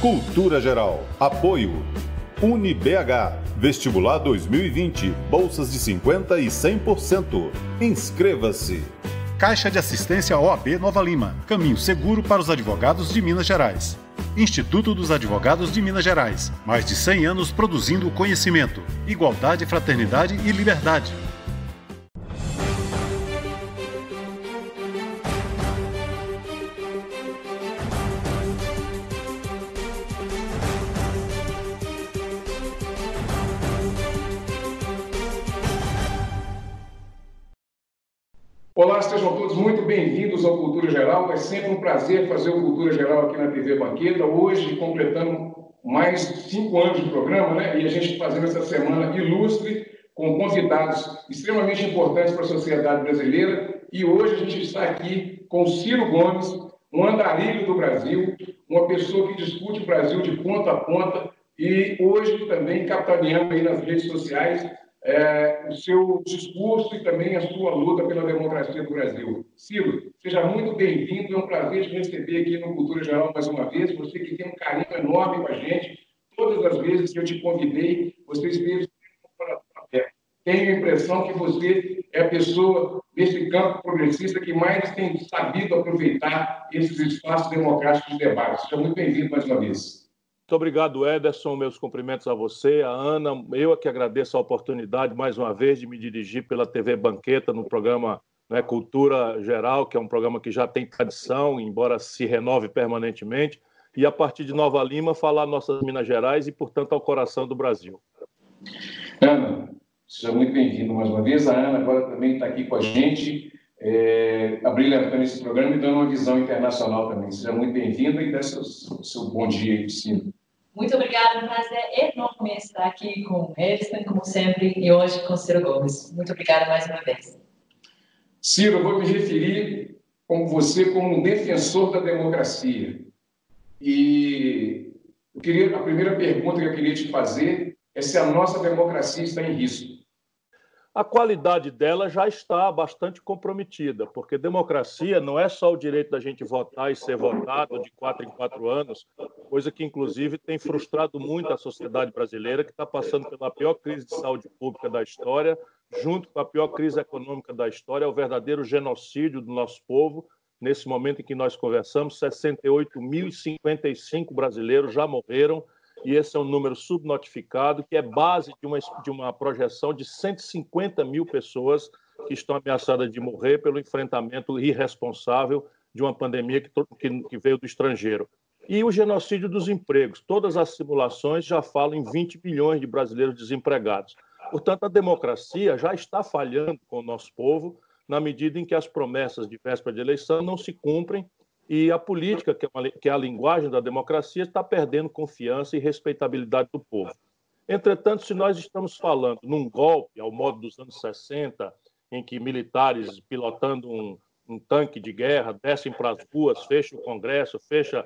Cultura Geral. Apoio. UniBH. Vestibular 2020. Bolsas de 50% e 100%. Inscreva-se. Caixa de Assistência OAB Nova Lima. Caminho seguro para os advogados de Minas Gerais. Instituto dos Advogados de Minas Gerais. Mais de 100 anos produzindo conhecimento, igualdade, fraternidade e liberdade. Muito bem-vindos ao Cultura Geral. É sempre um prazer fazer o Cultura Geral aqui na TV Banqueta. Hoje, completando mais cinco anos de programa, né? E a gente fazendo essa semana ilustre, com convidados extremamente importantes para a sociedade brasileira. E hoje a gente está aqui com Ciro Gomes, um andarilho do Brasil, uma pessoa que discute o Brasil de ponta a ponta e hoje também capitaneando aí nas redes sociais é, o seu discurso e também a sua luta pela democracia do Brasil. Ciro, seja muito bem-vindo, é um prazer te receber aqui no Cultura Geral mais uma vez, você que tem um carinho enorme com a gente, todas as vezes que eu te convidei, você esteve com o coração. Tenho a impressão que você é a pessoa desse campo progressista que mais tem sabido aproveitar esses espaços democráticos de debate. Seja muito bem-vindo mais uma vez. Muito obrigado, Ederson. Meus cumprimentos a você, a Ana. Eu é que agradeço a oportunidade, mais uma vez, de me dirigir pela TV Banqueta no programa né, Cultura Geral, que é um programa que já tem tradição, embora se renove permanentemente, e a partir de Nova Lima falar nossas Minas Gerais e, portanto, ao coração do Brasil. Ana, seja muito bem-vindo mais uma vez. A Ana agora também está aqui com a gente, é, abrilhantando esse programa e dando uma visão internacional também. Seja muito bem-vinda e dê seu, seu bom dia aí. Muito obrigada, um prazer enorme estar aqui com Edson, como sempre, e hoje com Ciro Gomes. Muito obrigada mais uma vez. Ciro, eu vou me referir como você como um defensor da democracia. E eu queria, a primeira pergunta que eu queria te fazer é se a nossa democracia está em risco a qualidade dela já está bastante comprometida, porque democracia não é só o direito da gente votar e ser votado de quatro em quatro anos, coisa que, inclusive, tem frustrado muito a sociedade brasileira, que está passando pela pior crise de saúde pública da história, junto com a pior crise econômica da história, é o verdadeiro genocídio do nosso povo. Nesse momento em que nós conversamos, 68.055 brasileiros já morreram e esse é um número subnotificado, que é base de uma, de uma projeção de 150 mil pessoas que estão ameaçadas de morrer pelo enfrentamento irresponsável de uma pandemia que, que, que veio do estrangeiro. E o genocídio dos empregos. Todas as simulações já falam em 20 milhões de brasileiros desempregados. Portanto, a democracia já está falhando com o nosso povo, na medida em que as promessas de véspera de eleição não se cumprem e a política, que é, uma, que é, a linguagem da democracia, está perdendo confiança e respeitabilidade do povo. Entretanto, se nós estamos falando num golpe, ao modo dos anos 60, em que militares pilotando um, um tanque de guerra descem para as ruas, fecham o Congresso, fecham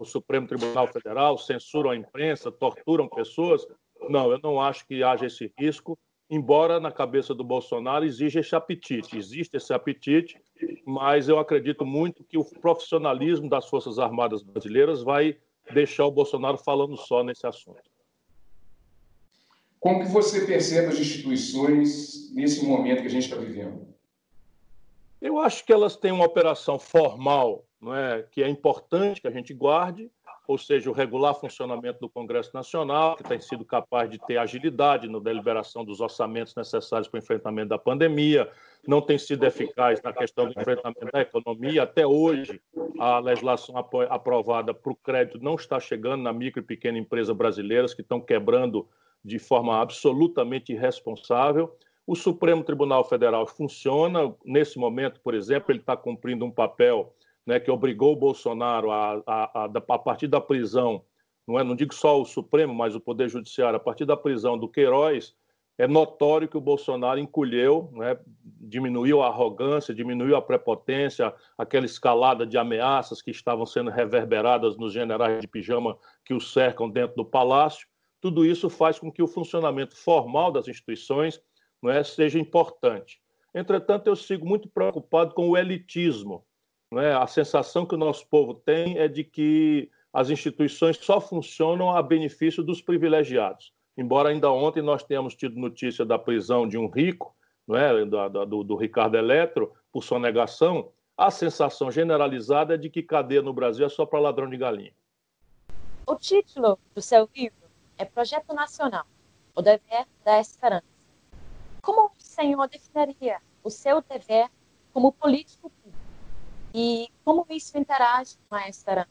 o Supremo Tribunal Federal, censuram a imprensa, torturam pessoas, não, eu não acho que haja esse risco embora na cabeça do Bolsonaro exija esse apetite. Existe esse apetite, mas eu acredito muito que o profissionalismo das Forças Armadas brasileiras vai deixar o Bolsonaro falando só nesse assunto. Como que você percebe as instituições nesse momento que a gente está vivendo? Eu acho que elas têm uma operação formal, não é, que é importante que a gente guarde, ou seja, o regular funcionamento do Congresso Nacional, que tem sido capaz de ter agilidade na deliberação dos orçamentos necessários para o enfrentamento da pandemia, não tem sido eficaz na questão do enfrentamento da economia. Até hoje, a legislação aprovada para o crédito não está chegando na micro e pequena empresa brasileiras, que estão quebrando de forma absolutamente irresponsável. O Supremo Tribunal Federal funciona. Nesse momento, por exemplo, ele está cumprindo um papel né, que obrigou o Bolsonaro a, a, a, a partir da prisão, não, é, não digo só o Supremo, mas o Poder Judiciário, a partir da prisão do Queiroz, é notório que o Bolsonaro encolheu, né, diminuiu a arrogância, diminuiu a prepotência, aquela escalada de ameaças que estavam sendo reverberadas nos generais de pijama que o cercam dentro do palácio. Tudo isso faz com que o funcionamento formal das instituições não é, seja importante. Entretanto, eu sigo muito preocupado com o elitismo né? A sensação que o nosso povo tem é de que as instituições só funcionam a benefício dos privilegiados. Embora ainda ontem nós tenhamos tido notícia da prisão de um rico, não é, do, do Ricardo Eletro, por sonegação, a sensação generalizada é de que cadeia no Brasil é só para ladrão de galinha. O título do seu livro é Projeto Nacional, o dever da esperança. Como o senhor definiria o seu dever como político? E como isso interage com a esperança?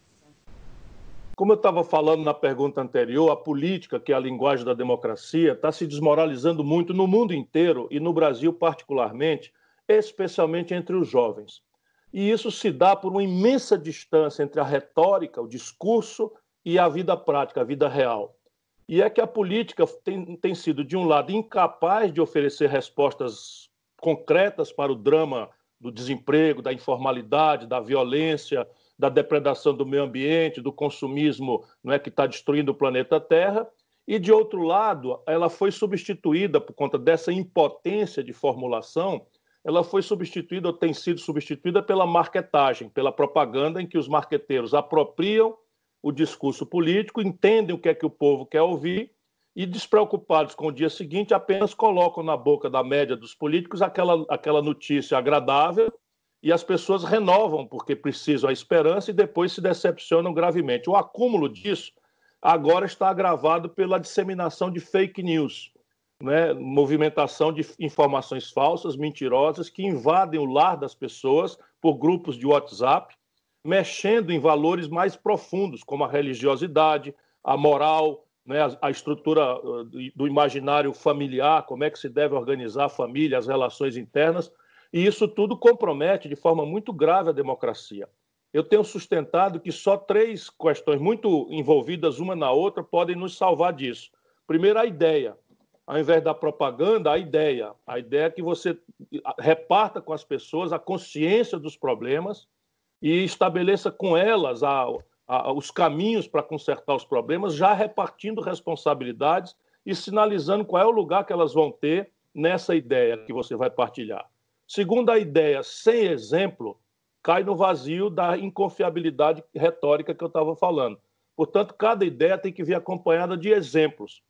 Como eu estava falando na pergunta anterior, a política, que é a linguagem da democracia, está se desmoralizando muito no mundo inteiro e no Brasil particularmente, especialmente entre os jovens. E isso se dá por uma imensa distância entre a retórica, o discurso e a vida prática, a vida real. E é que a política tem, tem sido, de um lado, incapaz de oferecer respostas concretas para o drama do desemprego, da informalidade, da violência, da depredação do meio ambiente, do consumismo não é, que está destruindo o planeta Terra. E, de outro lado, ela foi substituída, por conta dessa impotência de formulação, ela foi substituída ou tem sido substituída pela marketagem, pela propaganda em que os marqueteiros apropriam o discurso político, entendem o que é que o povo quer ouvir e, despreocupados com o dia seguinte, apenas colocam na boca da média dos políticos aquela, aquela notícia agradável e as pessoas renovam porque precisam a esperança e depois se decepcionam gravemente. O acúmulo disso agora está agravado pela disseminação de fake news né, movimentação de informações falsas, mentirosas, que invadem o lar das pessoas por grupos de WhatsApp, mexendo em valores mais profundos, como a religiosidade, a moral, né, a, estrutura uh, do imaginário familiar, como é que se deve organizar a família, as relações internas, e isso tudo compromete de forma muito grave a democracia. Eu tenho sustentado que só três questões muito envolvidas uma na outra podem nos salvar disso. Primeiro, a ideia ao invés da propaganda, a ideia. A ideia é que você reparta com as pessoas a consciência dos problemas e estabeleça com elas a, a, os caminhos para consertar os problemas, já repartindo responsabilidades e sinalizando qual é o lugar que elas vão ter nessa ideia que você vai partilhar. Segundo a ideia, sem exemplo, cai no vazio da inconfiabilidade retórica que eu estava falando. Portanto, cada ideia tem que vir acompanhada de exemplos.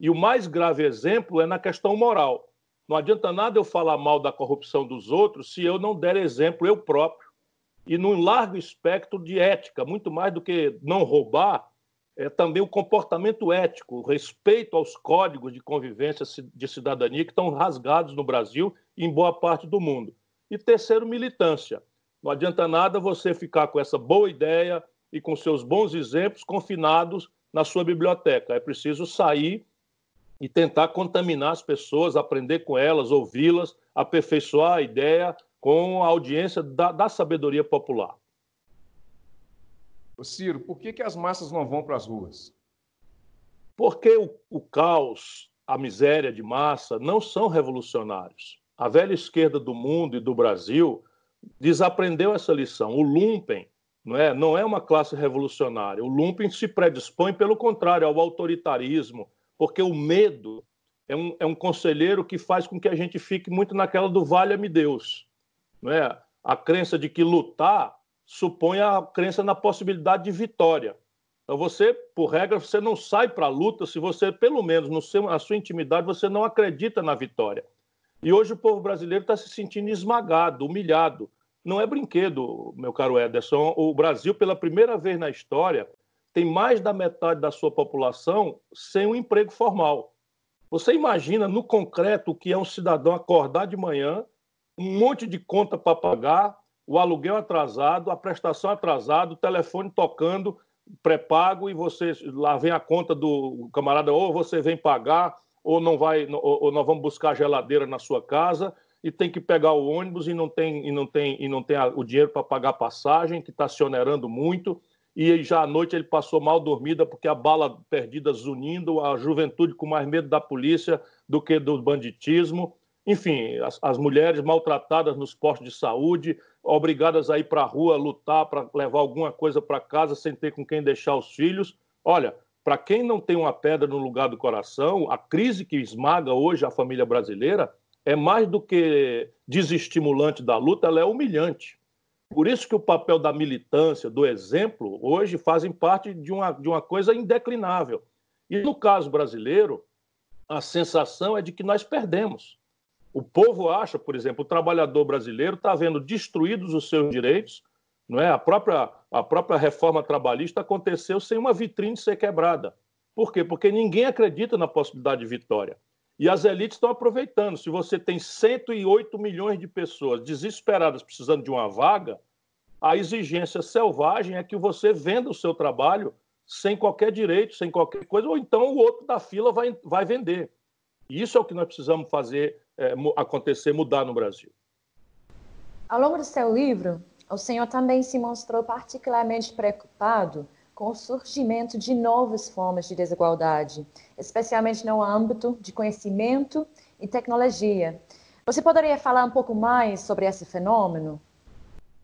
E o mais grave exemplo é na questão moral. Não adianta nada eu falar mal da corrupção dos outros se eu não der exemplo eu próprio. E num largo espectro de ética, muito mais do que não roubar, é também o comportamento ético, o respeito aos códigos de convivência de cidadania que estão rasgados no Brasil e em boa parte do mundo. E terceiro, militância. Não adianta nada você ficar com essa boa ideia e com seus bons exemplos confinados na sua biblioteca. É preciso sair e tentar contaminar as pessoas, aprender com elas, ouvi-las, aperfeiçoar a ideia com a audiência da, da sabedoria popular. Ciro, por que, que as massas não vão para as ruas? Porque o, o caos, a miséria de massa não são revolucionários. A velha esquerda do mundo e do Brasil desaprendeu essa lição. O lumpen não é, não é uma classe revolucionária. O lumpen se predispõe, pelo contrário, ao autoritarismo, porque o medo é um, é um conselheiro que faz com que a gente fique muito naquela do valha-me Deus. Não é? A crença de que lutar supõe a crença na possibilidade de vitória. Então você, por regra, você não sai para a luta se você, pelo menos no seu, na sua intimidade, você não acredita na vitória. E hoje o povo brasileiro está se sentindo esmagado, humilhado. Não é brinquedo, meu caro Ederson. O Brasil, pela primeira vez na história, tem mais da metade da sua população sem um emprego formal. Você imagina no concreto o que é um cidadão acordar de manhã, um monte de conta para pagar, o aluguel atrasado, a prestação atrasada, o telefone tocando, pré-pago, e você lá vem a conta do camarada, ou você vem pagar, ou não vai, ou, ou nós vamos buscar geladeira na sua casa, e tem que pegar o ônibus e não tem, e não tem, e não tem o dinheiro para pagar a passagem, que está se onerando muito e já à noite ele passou mal dormida porque a bala perdida zunindo, a juventude com mais medo da polícia do que do banditismo. Enfim, as, as mulheres maltratadas nos postos de saúde, obrigadas a ir para a rua lutar para levar alguma coisa para casa sem ter com quem deixar os filhos. Olha, para quem não tem uma pedra no lugar do coração, a crise que esmaga hoje a família brasileira é mais do que desestimulante da luta, ela é humilhante. Por isso que o papel da militância, do exemplo, hoje fazem parte de uma, de uma coisa indeclinável. E no caso brasileiro, a sensação é de que nós perdemos. O povo acha, por exemplo, o trabalhador brasileiro está vendo destruídos os seus direitos, não é? A própria, a própria reforma trabalhista aconteceu sem uma vitrine ser quebrada. Por quê? Porque ninguém acredita na possibilidade de vitória. E as elites estão aproveitando. Se você tem 108 milhões de pessoas desesperadas precisando de uma vaga, a exigência selvagem é que você venda o seu trabalho sem qualquer direito, sem qualquer coisa, ou então o outro da fila vai, vai vender. Isso é o que nós precisamos fazer é, acontecer, mudar no Brasil. Ao longo do seu livro, o senhor também se mostrou particularmente preocupado com o surgimento de novas formas de desigualdade, especialmente no âmbito de conhecimento e tecnologia. Você poderia falar um pouco mais sobre esse fenômeno?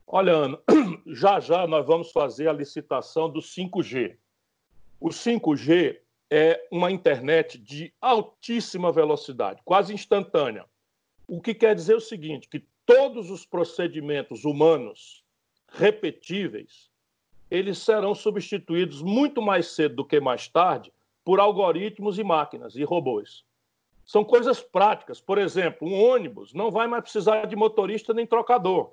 Olha, Ana, já já nós vamos fazer a licitação do 5G. O 5G é uma internet de altíssima velocidade, quase instantânea. O que quer dizer o seguinte, que todos os procedimentos humanos repetíveis eles serão substituídos muito mais cedo do que mais tarde por algoritmos e máquinas e robôs. São coisas práticas. Por exemplo, um ônibus não vai mais precisar de motorista nem trocador.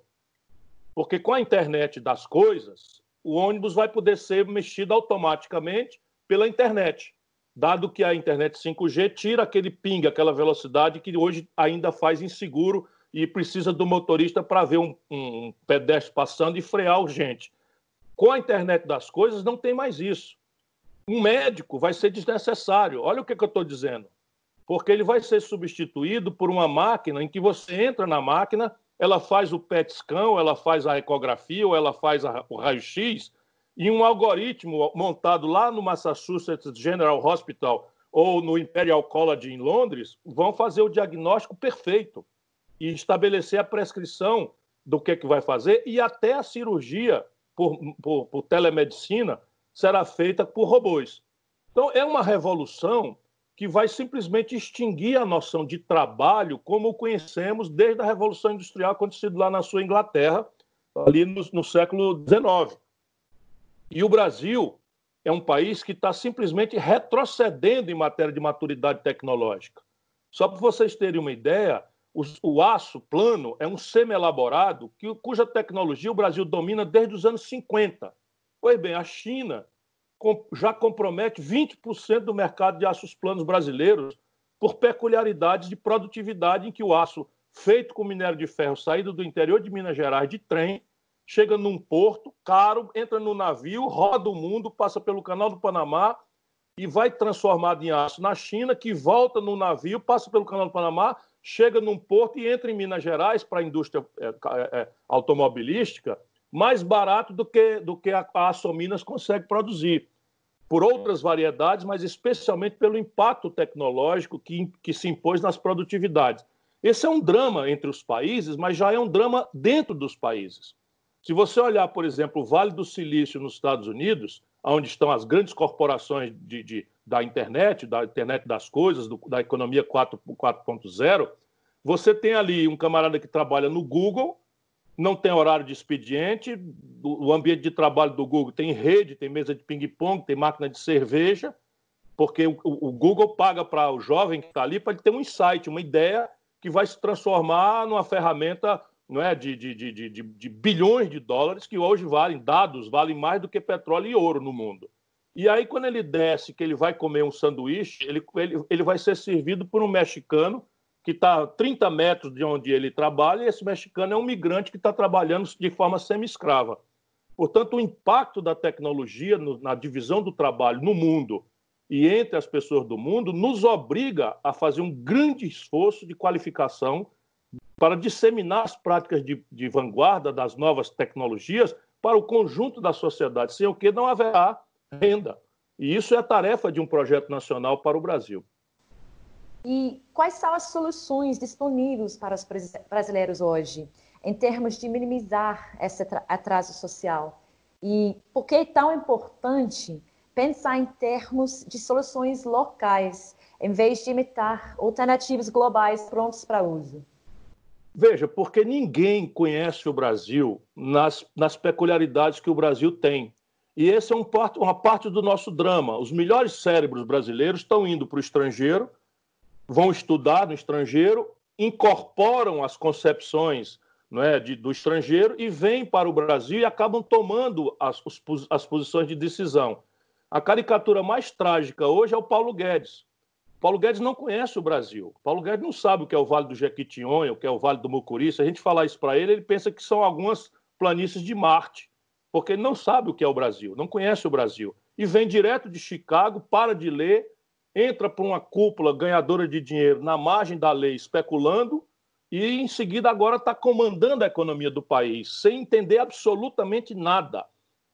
Porque com a internet das coisas, o ônibus vai poder ser mexido automaticamente pela internet, dado que a internet 5G tira aquele ping, aquela velocidade que hoje ainda faz inseguro e precisa do motorista para ver um, um pedestre passando e frear urgente. Com a internet das coisas, não tem mais isso. Um médico vai ser desnecessário. Olha o que, que eu estou dizendo. Porque ele vai ser substituído por uma máquina em que você entra na máquina, ela faz o PET scan, ela faz a ecografia, ou ela faz a, o raio-x, e um algoritmo montado lá no Massachusetts General Hospital ou no Imperial College em Londres vão fazer o diagnóstico perfeito e estabelecer a prescrição do que, que vai fazer e até a cirurgia por, por, por telemedicina será feita por robôs. Então, é uma revolução que vai simplesmente extinguir a noção de trabalho como o conhecemos desde a Revolução Industrial acontecida lá na sua Inglaterra, ali no, no século XIX. E o Brasil é um país que está simplesmente retrocedendo em matéria de maturidade tecnológica. Só para vocês terem uma ideia, o, o aço plano é um semi-elaborado que, cuja tecnologia o Brasil domina desde os anos 50. Pois bem, a China já compromete 20% do mercado de aços planos brasileiros por peculiaridades de produtividade em que o aço feito com minério de ferro saído do interior de Minas Gerais de trem chega num porto caro, entra no navio, roda o mundo, passa pelo Canal do Panamá e vai transformado em aço na China, que volta no navio, passa pelo Canal do Panamá, chega num porto e entra em Minas Gerais para a indústria é, é, é, automobilística mais barato do que, do que a, a Açominas consegue produzir. Por outras variedades, mas especialmente pelo impacto tecnológico que, que se impôs nas produtividades. Esse é um drama entre os países, mas já é um drama dentro dos países. Se você olhar, por exemplo, o Vale do Silício nos Estados Unidos, onde estão as grandes corporações de, de da internet, da internet das coisas, do, da economia 4.0, você tem ali um camarada que trabalha no Google, não tem horário de expediente, o ambiente de trabalho do Google tem rede, tem mesa de ping-pong, tem máquina de cerveja, porque o, o Google paga para o jovem que está ali para ele ter um insight, uma ideia que vai se transformar numa ferramenta não é, de, de, de, de, bilhões de dólares que hoje valem, dados valem mais do que petróleo e ouro no mundo. E aí, quando ele desce, que ele vai comer um sanduíche, ele, ele, ele vai ser servido por um mexicano que está a 30 metros de onde ele trabalha, e esse mexicano é um migrante que está trabalhando de forma semi-escrava. Portanto, o impacto da tecnologia no, na divisão do trabalho no mundo e entre as pessoas do mundo nos obriga a fazer um grande esforço de qualificação para disseminar as práticas de, de vanguarda das novas tecnologias para o conjunto da sociedade, sem o que não haverá renda. E isso é a tarefa de um projeto nacional para o Brasil. E quais são as soluções disponíveis para os brasileiros hoje, em termos de minimizar esse atraso social? E por que é tão importante pensar em termos de soluções locais, em vez de imitar alternativas globais prontas para uso? Veja, porque ninguém conhece o Brasil nas, nas peculiaridades que o Brasil tem. E esse é um uma parte do nosso drama. Os melhores cérebros brasileiros estão indo para o estrangeiro, vão estudar no estrangeiro, incorporam as concepções não é, de, do estrangeiro e vêm para o Brasil e acabam tomando as, as posições de decisão. A caricatura mais trágica hoje é o Paulo Guedes. Paulo Guedes não conhece o Brasil. Paulo Guedes não sabe o que é o Vale do Jequitinhonha, o que é o Vale do Mucuri. Se a gente falar isso para ele, ele pensa que são algumas planícies de Marte, porque ele não sabe o que é o Brasil, não conhece o Brasil. E vem direto de Chicago, para de ler, entra para uma cúpula ganhadora de dinheiro na margem da lei, especulando, e em seguida agora está comandando a economia do país, sem entender absolutamente nada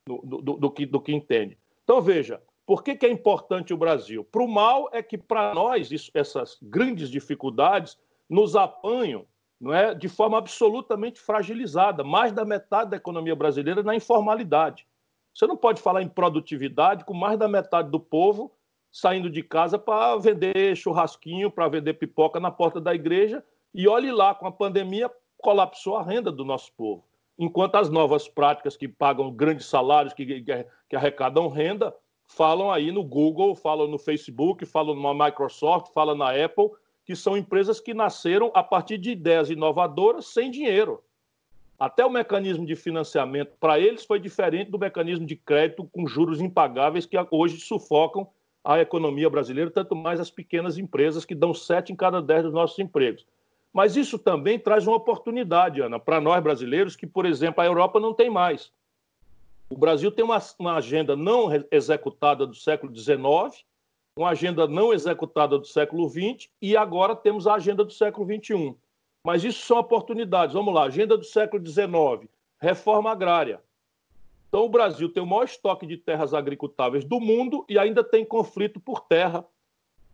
do, do, do, que, do que entende. Então, veja, por que, que é importante o Brasil? Para o mal é que, para nós, isso, essas grandes dificuldades nos apanham não é, de forma absolutamente fragilizada. Mais da metade da economia brasileira na informalidade. Você não pode falar em produtividade com mais da metade do povo saindo de casa para vender churrasquinho, para vender pipoca na porta da igreja. E olhe lá, com a pandemia, colapsou a renda do nosso povo. Enquanto as novas práticas que pagam grandes salários, que, que arrecadam renda, falam aí no Google, falam no Facebook, falam na Microsoft, falam na Apple, que são empresas que nasceram a partir de ideias inovadoras sem dinheiro. Até o mecanismo de financiamento para eles foi diferente do mecanismo de crédito com juros impagáveis que hoje sufocam a economia brasileira, tanto mais as pequenas empresas que dão sete em cada dez dos nossos empregos. Mas isso também traz uma oportunidade, Ana, para nós brasileiros, que, por exemplo, a Europa não tem mais. O Brasil tem uma, uma agenda não executada do século XIX, uma agenda não executada do século XX e agora temos a agenda do século XXI. Mas isso são oportunidades. Vamos lá, agenda do século XIX, reforma agrária. Então, o Brasil tem o maior estoque de terras agricultáveis do mundo e ainda tem conflito por terra,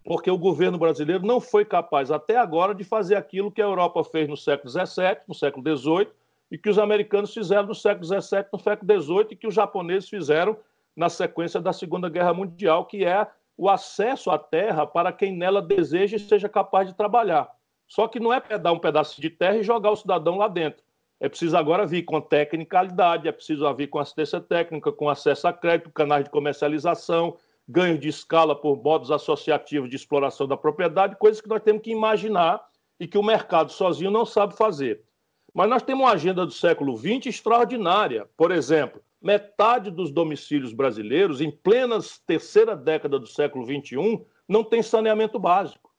porque o governo brasileiro não foi capaz até agora de fazer aquilo que a Europa fez no século XVII, no século XVIII, e que os americanos fizeram no século XVII, no século XVIII, e que os japoneses fizeram na sequência da Segunda Guerra Mundial, que é o acesso à terra para quem nela deseja e seja capaz de trabalhar. Só que não é dar um pedaço de terra e jogar o cidadão lá dentro. É preciso agora vir com tecnicalidade, é preciso vir com assistência técnica, com acesso a crédito, canais de comercialização, ganho de escala por modos associativos de exploração da propriedade, coisas que nós temos que imaginar e que o mercado sozinho não sabe fazer. Mas nós temos uma agenda do século XX extraordinária. Por exemplo, metade dos domicílios brasileiros, em plena terceira década do século XXI, não tem saneamento básico.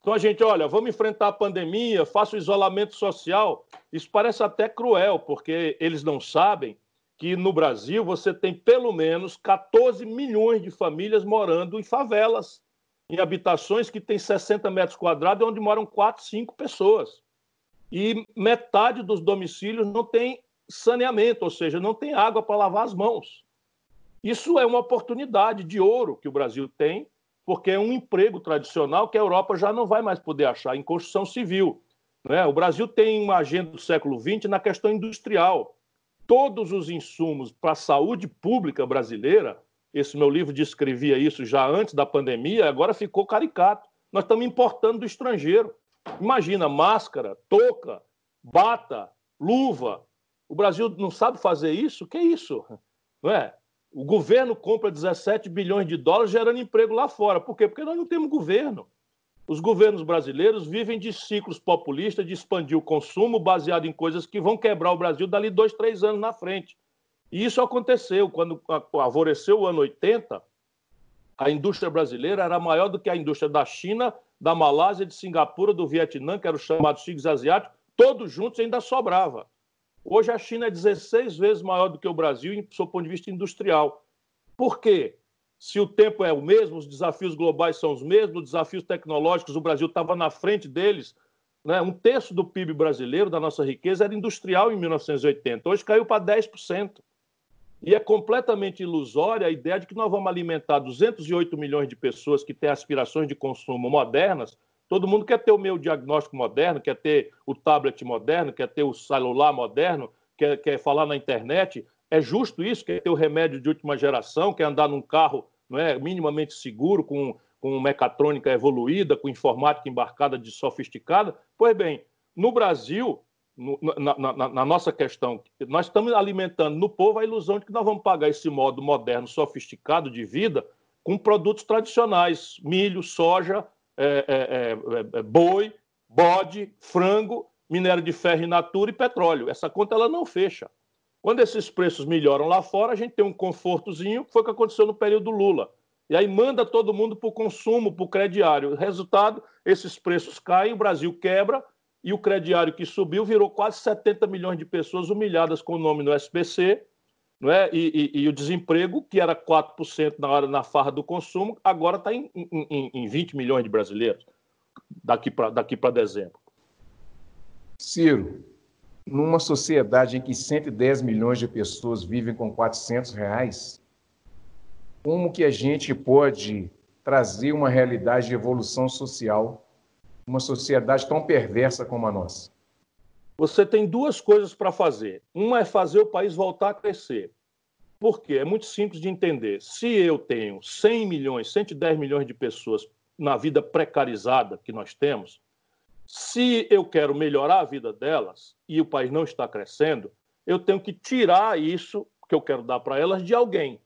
Então a gente, olha, vamos enfrentar a pandemia, faça o isolamento social. Isso parece até cruel, porque eles não sabem que no Brasil você tem pelo menos 14 milhões de famílias morando em favelas, em habitações que têm 60 metros quadrados, onde moram 4, 5 pessoas e metade dos domicílios não tem saneamento, ou seja, não tem água para lavar as mãos. Isso é uma oportunidade de ouro que o Brasil tem, porque é um emprego tradicional que a Europa já não vai mais poder achar em construção civil. Né? O Brasil tem uma agenda do século XX na questão industrial. Todos os insumos para a saúde pública brasileira, esse meu livro descrevia isso já antes da pandemia, agora ficou caricato. Nós estamos importando do estrangeiro. Imagina, máscara, touca, bata, luva. O Brasil não sabe fazer isso? Que isso? Não é? O governo compra 17 bilhões de dólares gerando emprego lá fora. Por quê? Porque nós não temos governo. Os governos brasileiros vivem de ciclos populistas de expandir o consumo baseado em coisas que vão quebrar o Brasil dali dois, três anos na frente. E isso aconteceu quando alvoreceu o ano 80, a indústria brasileira era maior do que a indústria da China, da Malásia, de Singapura, do Vietnã, que eram os chamados tigres asiáticos, todos juntos ainda sobrava. Hoje a China é 16 vezes maior do que o Brasil, em seu ponto de vista industrial. Por quê? Se o tempo é o mesmo, os desafios globais são os mesmos, os desafios tecnológicos, o Brasil estava na frente deles. Né? Um terço do PIB brasileiro, da nossa riqueza, era industrial em 1980. Hoje caiu para 10%. E é completamente ilusória a ideia de que nós vamos alimentar 208 milhões de pessoas que têm aspirações de consumo modernas. Todo mundo quer ter o meu diagnóstico moderno, quer ter o tablet moderno, quer ter o celular moderno, quer, quer falar na internet. É justo isso? Quer ter o remédio de última geração, quer andar num carro não é, minimamente seguro, com, com mecatrônica evoluída, com informática embarcada de sofisticada? Pois bem, No Brasil, na, na, na, nossa questão, nós estamos alimentando no povo a ilusão de que nós vamos pagar esse modo moderno, sofisticado de vida com produtos tradicionais: milho, soja, é, é, é, é boi, bode, frango, minério de ferro in natura e petróleo. Essa conta ela não fecha. Quando esses preços melhoram lá fora, a gente tem um confortozinho, foi o que aconteceu no período Lula. E aí manda todo mundo para o consumo, para o crediário. Resultado, esses preços caem, o Brasil quebra, e o crediário que subiu virou quase 70 milhões de pessoas humilhadas com o nome no SPC, não é? E, e, e o desemprego, que era 4% na hora na farra do consumo, agora está em, em, em 20 milhões de brasileiros daqui para daqui dezembro. Ciro, numa sociedade em que 110 milhões de pessoas vivem com 400 reais, como que a gente pode trazer uma realidade de evolução social uma sociedade tão perversa como a nossa? Você tem duas coisas para fazer. Uma é fazer o país voltar a crescer. Por quê? É muito simples de entender. Se eu tenho 100 milhões, 110 milhões de pessoas na vida precarizada que nós temos, se eu quero melhorar a vida delas e o país não está crescendo, eu tenho que tirar isso que eu quero dar para elas de alguém.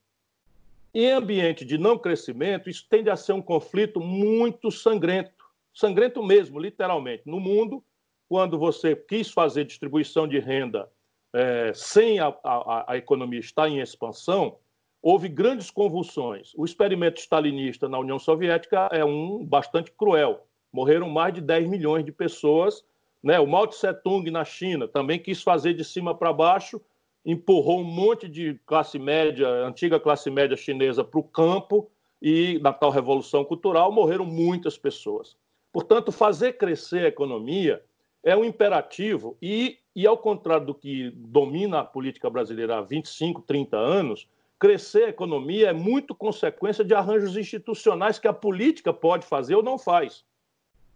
Em ambiente de não crescimento, isso tende a ser um conflito muito sangrento sangrento mesmo, literalmente. No mundo, quando você quis fazer distribuição de renda é, sem a, a, a, economia estar em expansão, houve grandes convulsões. O experimento stalinista na União Soviética é um bastante cruel. Morreram mais de 10 milhões de pessoas. Né? O Mao Tse Tung na China também quis fazer de cima para baixo, empurrou um monte de classe média, antiga classe média chinesa, para o campo e na tal revolução cultural morreram muitas pessoas. Portanto, fazer crescer a economia é um imperativo e, e ao contrário do que domina a política brasileira há 25, 30 anos, crescer a economia é muito consequência de arranjos institucionais que a política pode fazer ou não faz.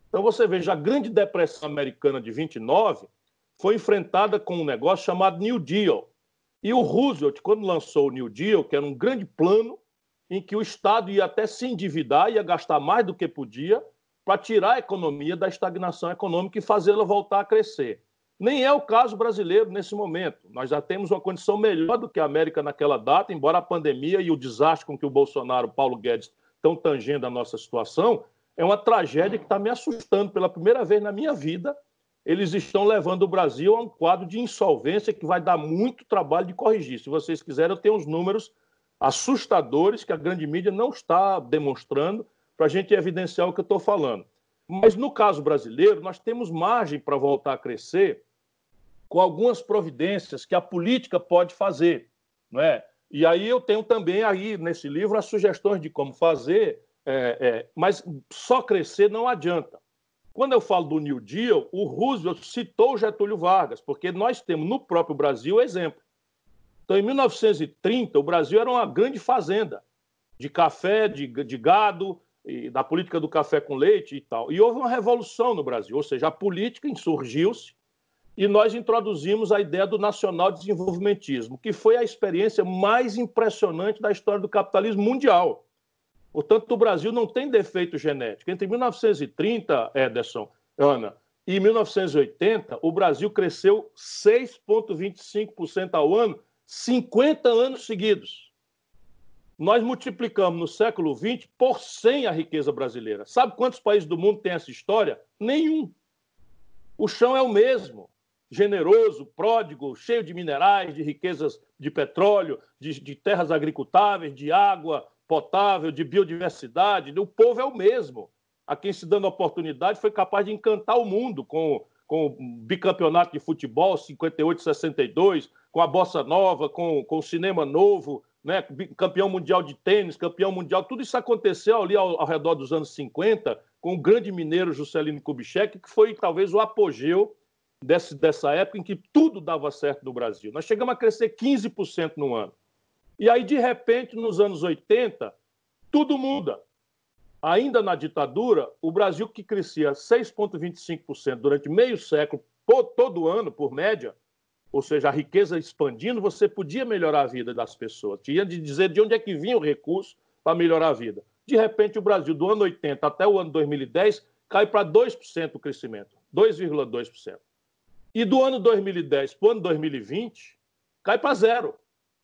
Então você veja, a grande depressão americana de 29 foi enfrentada com um negócio chamado New Deal. E o Roosevelt, quando lançou o New Deal, que era um grande plano em que o Estado ia até se endividar, ia gastar mais do que podia, para tirar a economia da estagnação econômica e fazê-la voltar a crescer. Nem é o caso brasileiro nesse momento. Nós já temos uma condição melhor do que a América naquela data, embora a pandemia e o desastre com que o Bolsonaro o Paulo Guedes estão tangendo a nossa situação, é uma tragédia que está me assustando pela primeira vez na minha vida. Eles estão levando o Brasil a um quadro de insolvência que vai dar muito trabalho de corrigir. Se vocês quiserem, eu tenho uns números assustadores que a grande mídia não está demonstrando para a gente evidenciar o que eu estou falando. Mas no caso brasileiro, nós temos margem para voltar a crescer com algumas providências que a política pode fazer, não é? E aí eu tenho também aí nesse livro as sugestões de como fazer, é, é, mas só crescer não adianta. Quando eu falo do New Deal, o Roosevelt citou Getúlio Vargas, porque nós temos no próprio Brasil exemplo. Então, em 1930, o Brasil era uma grande fazenda de café, de, de gado, e da política do café com leite e tal. E houve uma revolução no Brasil, ou seja, a política insurgiu-se e nós introduzimos a ideia do nacional desenvolvimentismo, que foi a experiência mais impressionante da história do capitalismo mundial. Portanto, o Brasil não tem defeito genético. Entre 1930, Ederson, Ana, e 1980, o Brasil cresceu 6,25% ao ano, 50 anos seguidos nós multiplicamos no século XX por 100 a riqueza brasileira. Sabe quantos países do mundo têm essa história? Nenhum. O chão é o mesmo. Generoso, pródigo, cheio de minerais, de riquezas de petróleo, de, de terras agricultáveis, de água potável, de biodiversidade. O povo é o mesmo. A quem se dando oportunidade foi capaz de encantar o mundo com, com o bicampeonato de futebol 58-62, com a bossa nova, com, com o cinema novo, né, campeão mundial de tênis, campeão mundial, tudo isso aconteceu ali ao, ao, redor dos anos 50, com o grande mineiro Juscelino Kubitschek, que foi talvez o apogeu desse, dessa época em que tudo dava certo no Brasil. Nós chegamos a crescer 15% no ano. E aí, de repente, nos anos 80, tudo muda. Ainda na ditadura, o Brasil que crescia 6,25% durante meio século, todo ano, por média, ou seja, a riqueza expandindo, você podia melhorar a vida das pessoas. Tinha de dizer de onde é que vinha o recurso para melhorar a vida. De repente, o Brasil, do ano 80 até o ano 2010, cai para 2% o crescimento. 2,2%. E do ano 2010 para o ano 2020, cai para zero.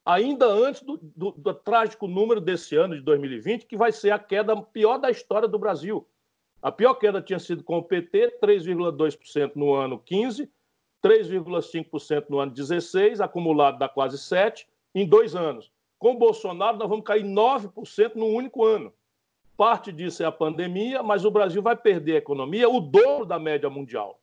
Ainda antes do, do, do, trágico número desse ano de 2020, que vai ser a queda pior da história do Brasil. A pior queda tinha sido com o PT, 3,2% no ano 15, 3,5% no ano 16, acumulado dá quase 7% em dois anos. Com o Bolsonaro, nós vamos cair 9% no único ano. Parte disso é a pandemia, mas o Brasil vai perder a economia o dobro da média mundial.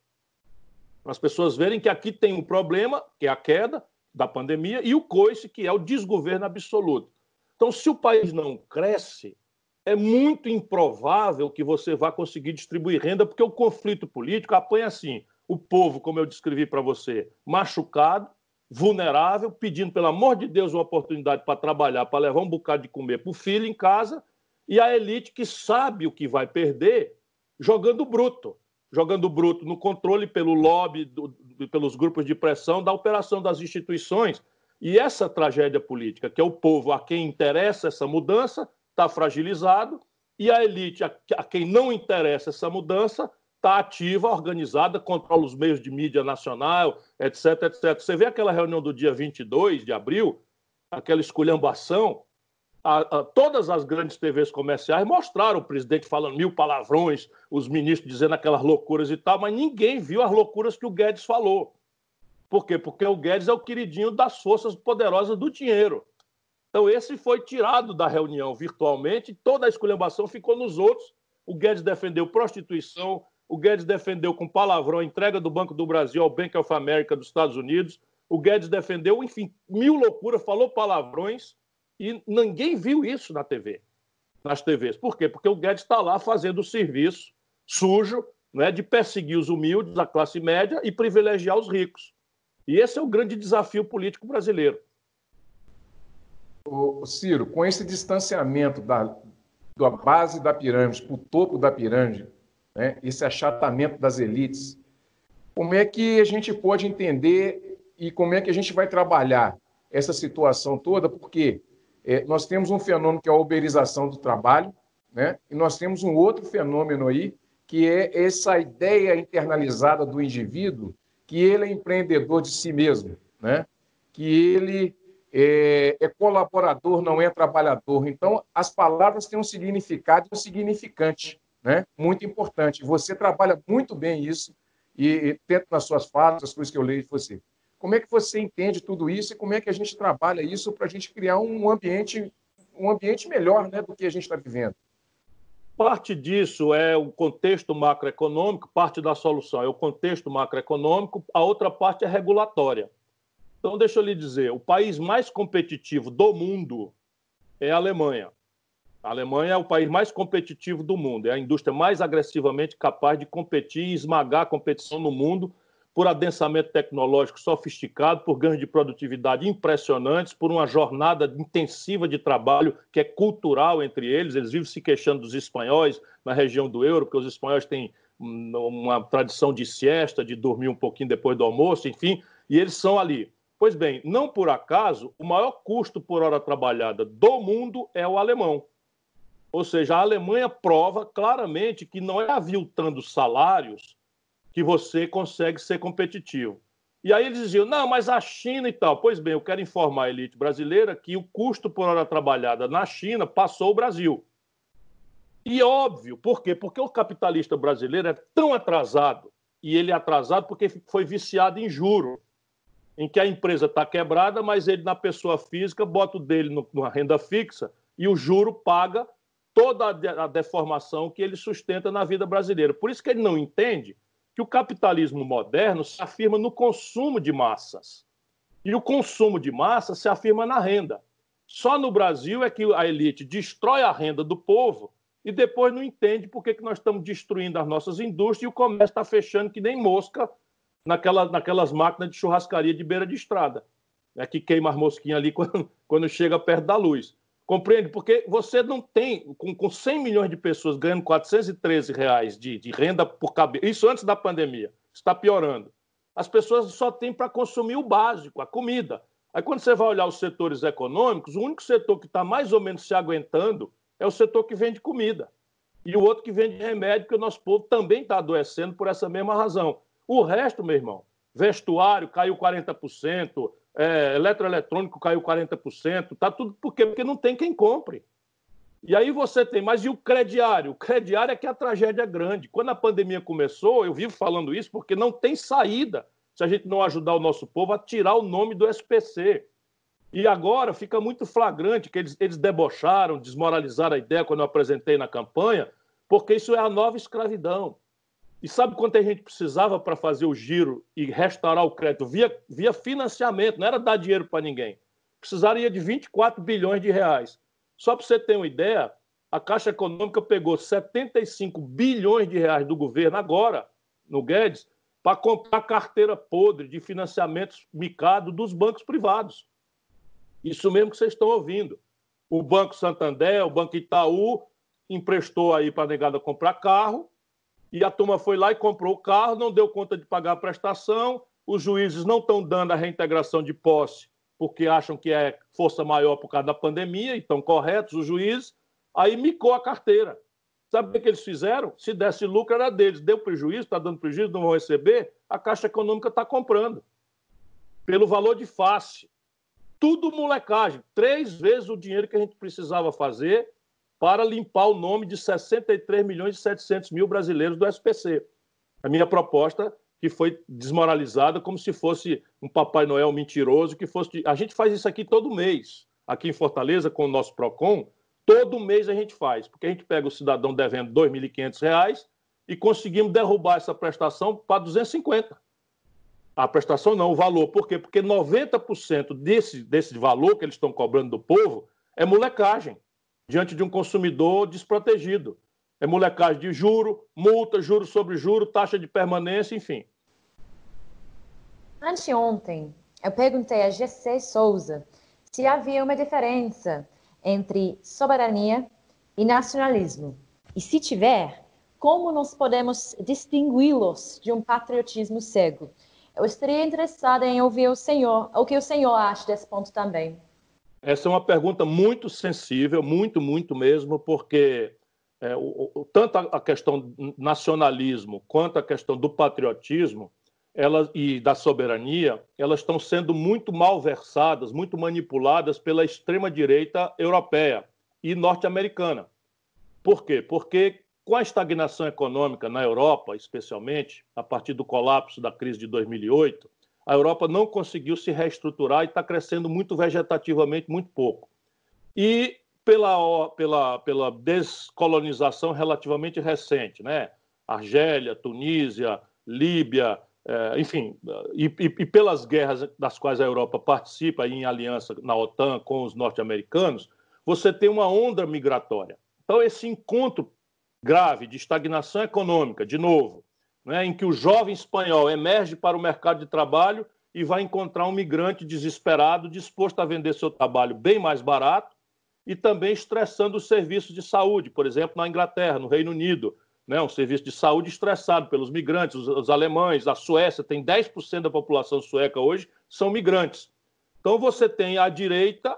As pessoas verem que aqui tem um problema, que é a queda da pandemia, e o coice, que é o desgoverno absoluto. Então, se o país não cresce, é muito improvável que você vá conseguir distribuir renda, porque o conflito político apanha assim: o povo, como eu descrevi para você, machucado, vulnerável, pedindo, pelo amor de Deus, uma oportunidade para trabalhar, para levar um bocado de comer para o filho em casa, e a elite que sabe o que vai perder, jogando bruto. Jogando bruto no controle pelo lobby, do, pelos grupos de pressão da operação das instituições. E essa tragédia política, que é o povo a quem interessa essa mudança, está fragilizado, e a elite a, a quem não interessa essa mudança está ativa, organizada, controla os meios de mídia nacional, etc, etc. Você vê aquela reunião do dia 22 de abril, aquela esculhambação, a, a, todas as grandes TVs comerciais mostraram o presidente falando mil palavrões, os ministros dizendo aquelas loucuras e tal, mas ninguém viu as loucuras que o Guedes falou. Por quê? Porque o Guedes é o queridinho das forças poderosas do dinheiro. Então, esse foi tirado da reunião virtualmente, toda a esculhambação ficou nos outros. O Guedes defendeu prostituição, o Guedes defendeu com palavrão a entrega do Banco do Brasil ao Bank of America dos Estados Unidos. O Guedes defendeu, enfim, mil loucuras, falou palavrões e ninguém viu isso na TV, nas TVs. Por quê? Porque o Guedes está lá fazendo o serviço sujo né, de perseguir os humildes, a classe média e privilegiar os ricos. E esse é o grande desafio político brasileiro. O Ciro, com esse distanciamento da, da base da pirâmide para o topo da pirâmide, né, esse achatamento das elites, como é que a gente pode entender e como é que a gente vai trabalhar essa situação toda? Porque é, nós temos um fenômeno que é a uberização do trabalho, né? e nós temos um outro fenômeno aí, que é essa ideia internalizada do indivíduo, que ele é empreendedor de si mesmo, né? que ele é, é colaborador, não é trabalhador. Então, as palavras têm um significado e um significante né? muito importante. Você trabalha muito bem isso, e, e tanto nas suas falas, as coisas que eu leio de você. Como é que você entende tudo isso e como é que a gente trabalha isso para a gente criar um ambiente, um ambiente melhor né, do que a gente está vivendo? Parte disso é o contexto macroeconômico, parte da solução é o contexto macroeconômico, a outra parte é regulatória. Então, deixa eu lhe dizer: o país mais competitivo do mundo é a Alemanha. A Alemanha é o país mais competitivo do mundo, é a indústria mais agressivamente capaz de competir e esmagar a competição no mundo por adensamento tecnológico sofisticado, por ganhos de produtividade impressionantes, por uma jornada intensiva de trabalho que é cultural entre eles. Eles vivem se queixando dos espanhóis na região do euro, porque os espanhóis têm uma tradição de siesta, de dormir um pouquinho depois do almoço, enfim, e eles são ali. Pois bem, não por acaso, o maior custo por hora trabalhada do mundo é o alemão. Ou seja, a Alemanha prova claramente que não é aviltando salários que você consegue ser competitivo. E aí eles diziam, não, mas a China e tal. Pois bem, eu quero informar a elite brasileira que o custo por hora trabalhada na China passou o Brasil. E óbvio, por quê? Porque o capitalista brasileiro é tão atrasado, e ele é atrasado porque foi viciado em juro, em que a empresa está quebrada, mas ele, na pessoa física, bota o dele numa renda fixa e o juro paga toda a deformação que ele sustenta na vida brasileira. Por isso que ele não entende que o capitalismo moderno se afirma no consumo de massas. E o consumo de massas se afirma na renda. Só no Brasil é que a elite destrói a renda do povo e depois não entende por que, que nós estamos destruindo as nossas indústrias e o comércio está fechando que nem mosca naquela, naquelas máquinas de churrascaria de beira de estrada, né, que queima as mosquinhas ali quando, quando chega perto da luz. Compreende? Porque você não tem, com, com 100 milhões de pessoas ganhando 413 reais de, de renda por cabeça, isso antes da pandemia, está piorando. As pessoas só têm para consumir o básico, a comida. Aí quando você vai olhar os setores econômicos, o único setor que está mais ou menos se aguentando é o setor que vende comida. e o outro que vende remédio, que o nosso povo também está adoecendo por essa mesma razão. O resto, meu irmão, vestuário caiu 40%, é, eletroeletrônico caiu 40%, tá tudo por quê? Porque não tem quem compre. E aí você tem, mas e o crediário? O crediário é que a tragédia é grande. Quando a pandemia começou, eu vivo falando isso porque não tem saída se a gente não ajudar o nosso povo a tirar o nome do SPC. E agora fica muito flagrante que eles, eles debocharam, desmoralizaram a ideia quando eu apresentei na campanha, porque isso é a nova escravidão. E sabe quanto a gente precisava para fazer o giro e restaurar o crédito via, via financiamento? Não era dar dinheiro para ninguém. Precisaria de 24 bilhões de reais. Só para você ter uma ideia, a Caixa Econômica pegou 75 bilhões de reais do governo agora, no Guedes, para comprar carteira podre de financiamentos micado dos bancos privados. Isso mesmo que vocês estão ouvindo. O Banco Santander, o Banco Itaú emprestou aí para a negada comprar carro, e a turma foi lá e comprou o carro, não deu conta de pagar a prestação, os juízes não estão dando a reintegração de posse porque acham que é força maior por causa da pandemia, e estão corretos os juízes, aí micou a carteira. Sabe o que, que eles fizeram? Se desse lucro, era deles. Deu prejuízo, está dando prejuízo, não vão receber, a Caixa Econômica está comprando. Pelo valor de face tudo molecagem. Três vezes o dinheiro que a gente precisava fazer para limpar o nome de 63 milhões e 700 mil brasileiros do SPC. A minha proposta que foi desmoralizada como se fosse um Papai Noel mentiroso, que fosse. A gente faz isso aqui todo mês, aqui em Fortaleza, com o nosso PROCON, todo mês a gente faz, porque a gente pega o cidadão devendo R$ 2.500 e conseguimos derrubar essa prestação para 250. A prestação não, o valor. Por quê? Porque 90% desse, desse valor que eles estão cobrando do povo é molecagem, diante de um consumidor desprotegido. É molecagem de juro, multa, juro sobre juro, taxa de permanência, enfim. Anteontem, eu perguntei a GC Souza se havia uma diferença entre soberania e nacionalismo. E se tiver, como nós podemos distingui-los de um patriotismo cego? Eu estaria interessada em ouvir o senhor, o que o senhor acha desse ponto também. Essa é uma pergunta muito sensível, muito, muito mesmo, porque é, o, o, tanto a, questão do nacionalismo quanto a questão do patriotismo e da soberania, elas estão sendo muito mal versadas, muito manipuladas pela extrema-direita europeia e norte-americana. Por quê? Porque com a estagnação econômica na Europa, especialmente, a partir do colapso da crise de 2008, a Europa não conseguiu se reestruturar e está crescendo muito vegetativamente, muito pouco. E pela, pela, pela descolonização relativamente recente, né? Argélia, Tunísia, Líbia, é, enfim, e, e, e, pelas guerras das quais a Europa participa em aliança na OTAN com os norte-americanos, você tem uma onda migratória. Então, esse encontro grave de estagnação econômica, de novo, né, em que o jovem espanhol emerge para o mercado de trabalho e vai encontrar um migrante desesperado disposto a vender seu trabalho bem mais barato e também estressando os serviços de saúde, por exemplo, na Inglaterra, no Reino Unido, né, um serviço de saúde estressado pelos migrantes, os, os alemães, a Suécia tem 10% da população sueca hoje são migrantes. Então você tem a direita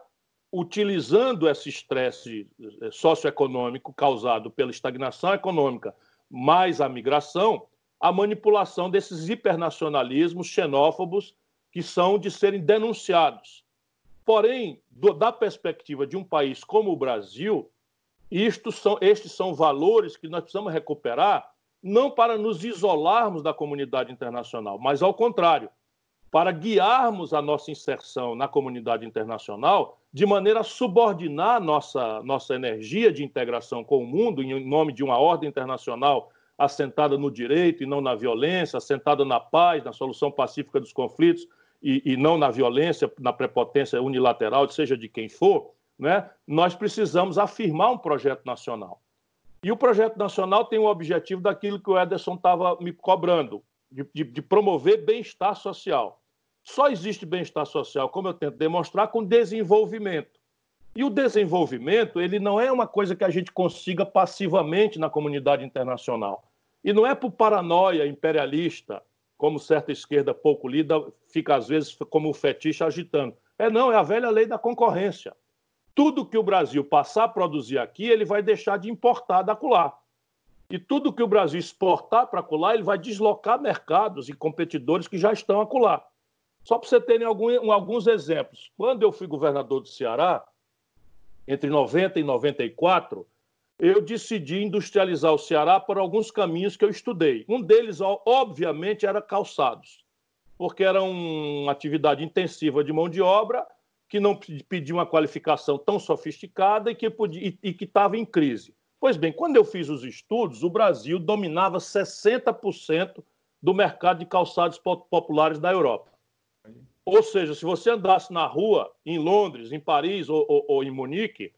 utilizando esse estresse eh, socioeconômico causado pela estagnação econômica mais a migração, a manipulação desses hipernacionalismos xenófobos que são de serem denunciados. Porém, do, da perspectiva de um país como o Brasil, são, estes são valores que nós precisamos recuperar, não para nos isolarmos da comunidade internacional, mas ao contrário, para guiarmos a nossa inserção na comunidade internacional de maneira a subordinar nossa, nossa energia de integração com o mundo em nome de uma ordem internacional assentada no direito e não na violência, assentada na paz, na solução pacífica dos conflitos e, e não na violência, na prepotência unilateral, seja de quem for, né? nós precisamos afirmar um projeto nacional. E o projeto nacional tem o objetivo daquilo que o Ederson estava me cobrando, de, de, de promover bem-estar social. Só existe bem-estar social, como eu tento demonstrar, com desenvolvimento. E o desenvolvimento, ele não é uma coisa que a gente consiga passivamente na comunidade internacional. E não é por paranoia imperialista, como certa esquerda pouco lida fica às vezes como um fetiche agitando. É não, é a velha lei da concorrência. Tudo que o Brasil passar a produzir aqui, ele vai deixar de importar da acolá. E tudo que o Brasil exportar para acolá, ele vai deslocar mercados e competidores que já estão acolá. Só para você terem algum, alguns exemplos. Quando eu fui governador do Ceará, entre 90 e 94, eu decidi industrializar o Ceará por alguns caminhos que eu estudei. Um deles, obviamente, era calçados, porque era uma atividade intensiva de mão de obra que não pedia uma qualificação tão sofisticada e que estava em crise. Pois bem, quando eu fiz os estudos, o Brasil dominava 60% do mercado de calçados populares da Europa. Ou seja, se você andasse na rua, em Londres, em Paris ou, ou, ou em Munique,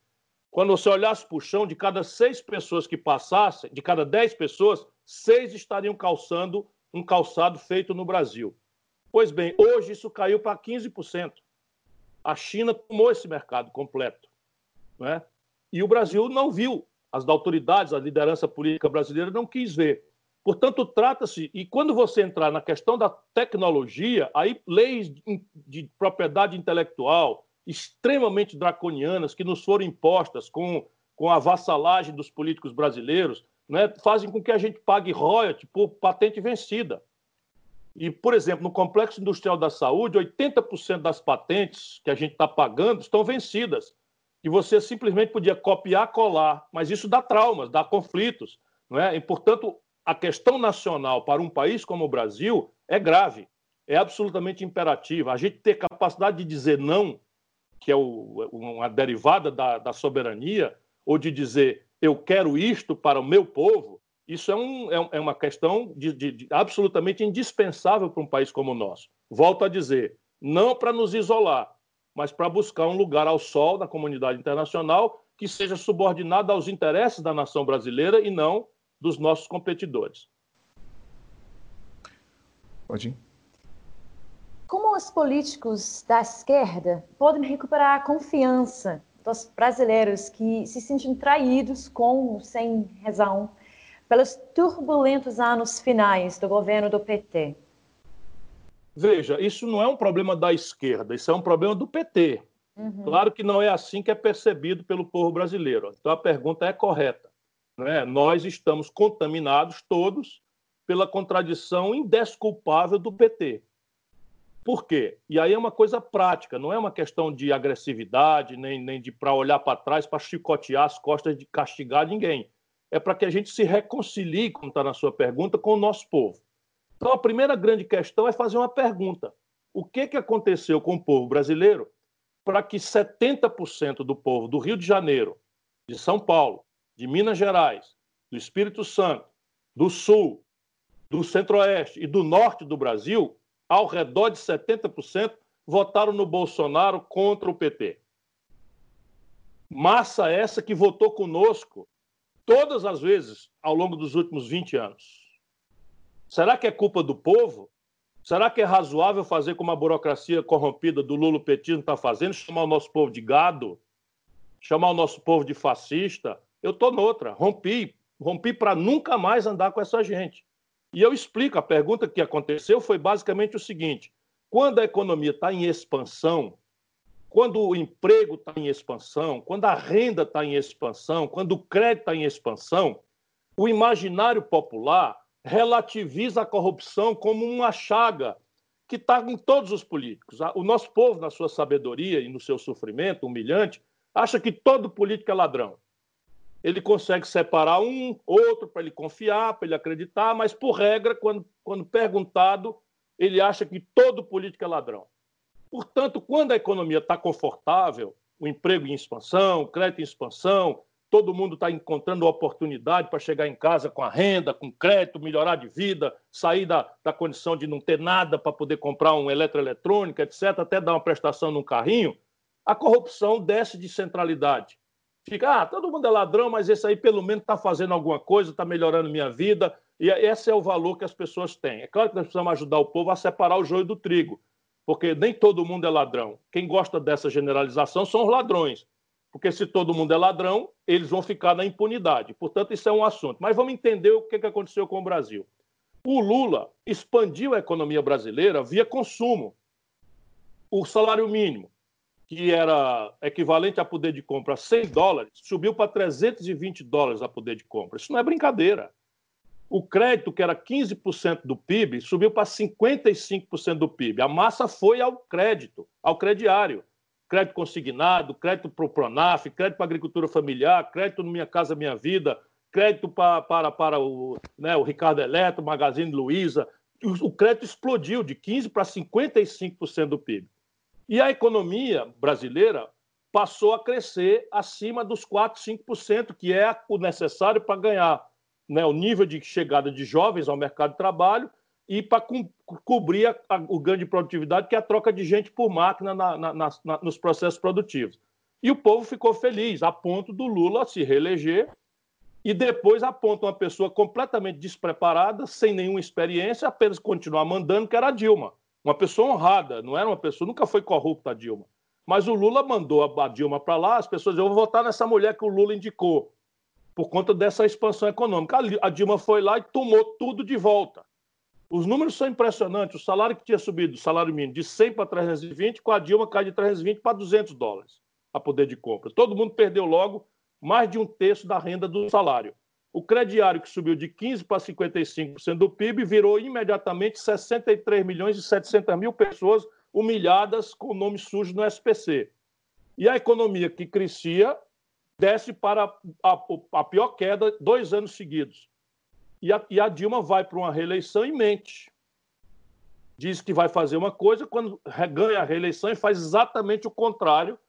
quando você olhasse para o chão, de cada seis pessoas que passassem, de cada dez pessoas, seis estariam calçando um calçado feito no Brasil. Pois bem, hoje isso caiu para 15%. A China tomou esse mercado completo. Né? E o Brasil não viu. As autoridades, a liderança política brasileira não quis ver. Portanto, trata-se, e quando você entrar na questão da tecnologia, aí leis de propriedade intelectual extremamente draconianas que nos foram impostas com, com a vassalagem dos políticos brasileiros, né, fazem com que a gente pague royalty por patente vencida. E, por exemplo, no Complexo Industrial da Saúde, 80% das patentes que a gente está pagando estão vencidas. E você simplesmente podia copiar, colar, mas isso dá traumas, dá conflitos. Não é? E, portanto, a questão nacional para um país como o Brasil é grave, é absolutamente imperativa. A gente ter capacidade de dizer não, que é o, uma derivada da, da, soberania, ou de dizer eu quero isto para o meu povo, isso é, um, é, é uma questão de, de, de absolutamente indispensável para um país como o nosso. Volto a dizer, não para nos isolar, mas para buscar um lugar ao sol na comunidade internacional que seja subordinado aos interesses da nação brasileira e não dos nossos competidores. Pode ir. Como os políticos da esquerda podem recuperar a confiança dos brasileiros que se sentem traídos com ou sem razão pelos turbulentos anos finais do governo do PT? Veja, isso não é um problema da esquerda, isso é um problema do PT. Uhum. Claro que não é assim que é percebido pelo povo brasileiro. Então a pergunta é correta. Né? Nós estamos contaminados todos pela contradição indesculpável do PT. Por quê? E aí é uma coisa prática, não é uma questão de agressividade, nem, nem de para olhar para trás, para chicotear as costas, de castigar ninguém. É para que a gente se reconcilie, como está na sua pergunta, com o nosso povo. Então, a primeira grande questão é fazer uma pergunta: o que, que aconteceu com o povo brasileiro para que 70% do povo do Rio de Janeiro, de São Paulo, de Minas Gerais, do Espírito Santo, do Sul, do Centro-Oeste e do Norte do Brasil, ao redor de 70%, votaram no Bolsonaro contra o PT. Massa essa que votou conosco todas as vezes ao longo dos últimos 20 anos. Será que é culpa do povo? Será que é razoável fazer como a burocracia corrompida do Lula Petismo está fazendo, chamar o nosso povo de gado, chamar o nosso povo de fascista, eu estou noutra, rompi, rompi para nunca mais andar com essa gente. E eu explico, a pergunta que aconteceu foi basicamente o seguinte: quando a economia está em expansão, quando o emprego está em expansão, quando a renda está em expansão, quando o crédito está em expansão, o imaginário popular relativiza a corrupção como uma chaga que está em todos os políticos. O nosso povo, na sua sabedoria e no seu sofrimento humilhante, acha que todo político é ladrão ele consegue separar um, outro para ele confiar, para ele acreditar, mas por regra, quando, quando perguntado, ele acha que todo político é ladrão. Portanto, quando a economia está confortável, o emprego em expansão, o crédito em expansão, todo mundo está encontrando oportunidade para chegar em casa com a renda, com crédito, melhorar de vida, sair da, da condição de não ter nada para poder comprar um eletroeletrônica, etc., até dar uma prestação num carrinho, a corrupção desce de centralidade fica, ah, todo mundo é ladrão, mas esse aí pelo menos está fazendo alguma coisa, está melhorando minha vida. E esse é o valor que as pessoas têm. É claro que nós precisamos ajudar o povo a separar o joio do trigo, porque nem todo mundo é ladrão. Quem gosta dessa generalização são os ladrões. Porque se todo mundo é ladrão, eles vão ficar na impunidade. Portanto, isso é um assunto. Mas vamos entender o que aconteceu com o Brasil. O Lula expandiu a economia brasileira via consumo. O salário mínimo que era equivalente a poder de compra a 100 dólares, subiu para 320 dólares a poder de compra. Isso não é brincadeira. O crédito, que era 15% do PIB, subiu para 55% do PIB. A massa foi ao crédito, ao crediário. Crédito consignado, crédito para o Pronaf, crédito para a agricultura familiar, crédito no Minha Casa Minha Vida, crédito para, para, para o, né, o Ricardo Eletro, Magazine Luiza. O, crédito explodiu de 15% para 55% do PIB. E a economia brasileira passou a crescer acima dos 4, 5%, que é o necessário para ganhar né, o nível de chegada de jovens ao mercado de trabalho e para co cobrir a, a, o ganho de produtividade, que é a troca de gente por máquina na, na, na, nos processos produtivos. E o povo ficou feliz, a ponto do Lula se reeleger e depois aponta uma pessoa completamente despreparada, sem nenhuma experiência, apenas continuar mandando, que era a Dilma. Uma pessoa honrada, não era uma pessoa, nunca foi corrupta a Dilma. Mas o Lula mandou a Dilma para lá, as pessoas diziam, eu vou votar nessa mulher que o Lula indicou, por conta dessa expansão econômica. A Dilma foi lá e tomou tudo de volta. Os números são impressionantes. O salário que tinha subido, o salário mínimo, de 100 para 320, com a Dilma cai de 320 para 200 dólares a poder de compra. Todo mundo perdeu logo mais de um terço da renda do salário. O crediário, que subiu de 15% para 55% do PIB, virou imediatamente 63 milhões e 700 mil pessoas humilhadas com o nome sujo no SPC. E a economia que crescia desce para a, a pior queda dois anos seguidos. E a, e a Dilma vai para uma reeleição e mente. Diz que vai fazer uma coisa, quando ganha a reeleição e faz exatamente o contrário.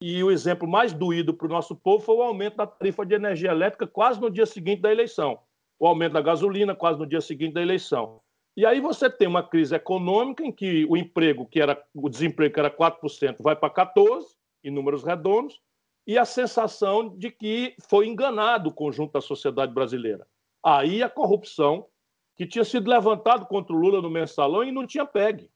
E o exemplo mais doído para o nosso povo foi o aumento da tarifa de energia elétrica quase no dia seguinte da eleição. O aumento da gasolina quase no dia seguinte da eleição. E aí você tem uma crise econômica em que o emprego, que era o desemprego que era 4%, vai para 14 em números redondos, e a sensação de que foi enganado o conjunto da sociedade brasileira. Aí a corrupção que tinha sido levantado contra o Lula no mensalão e não tinha pegue.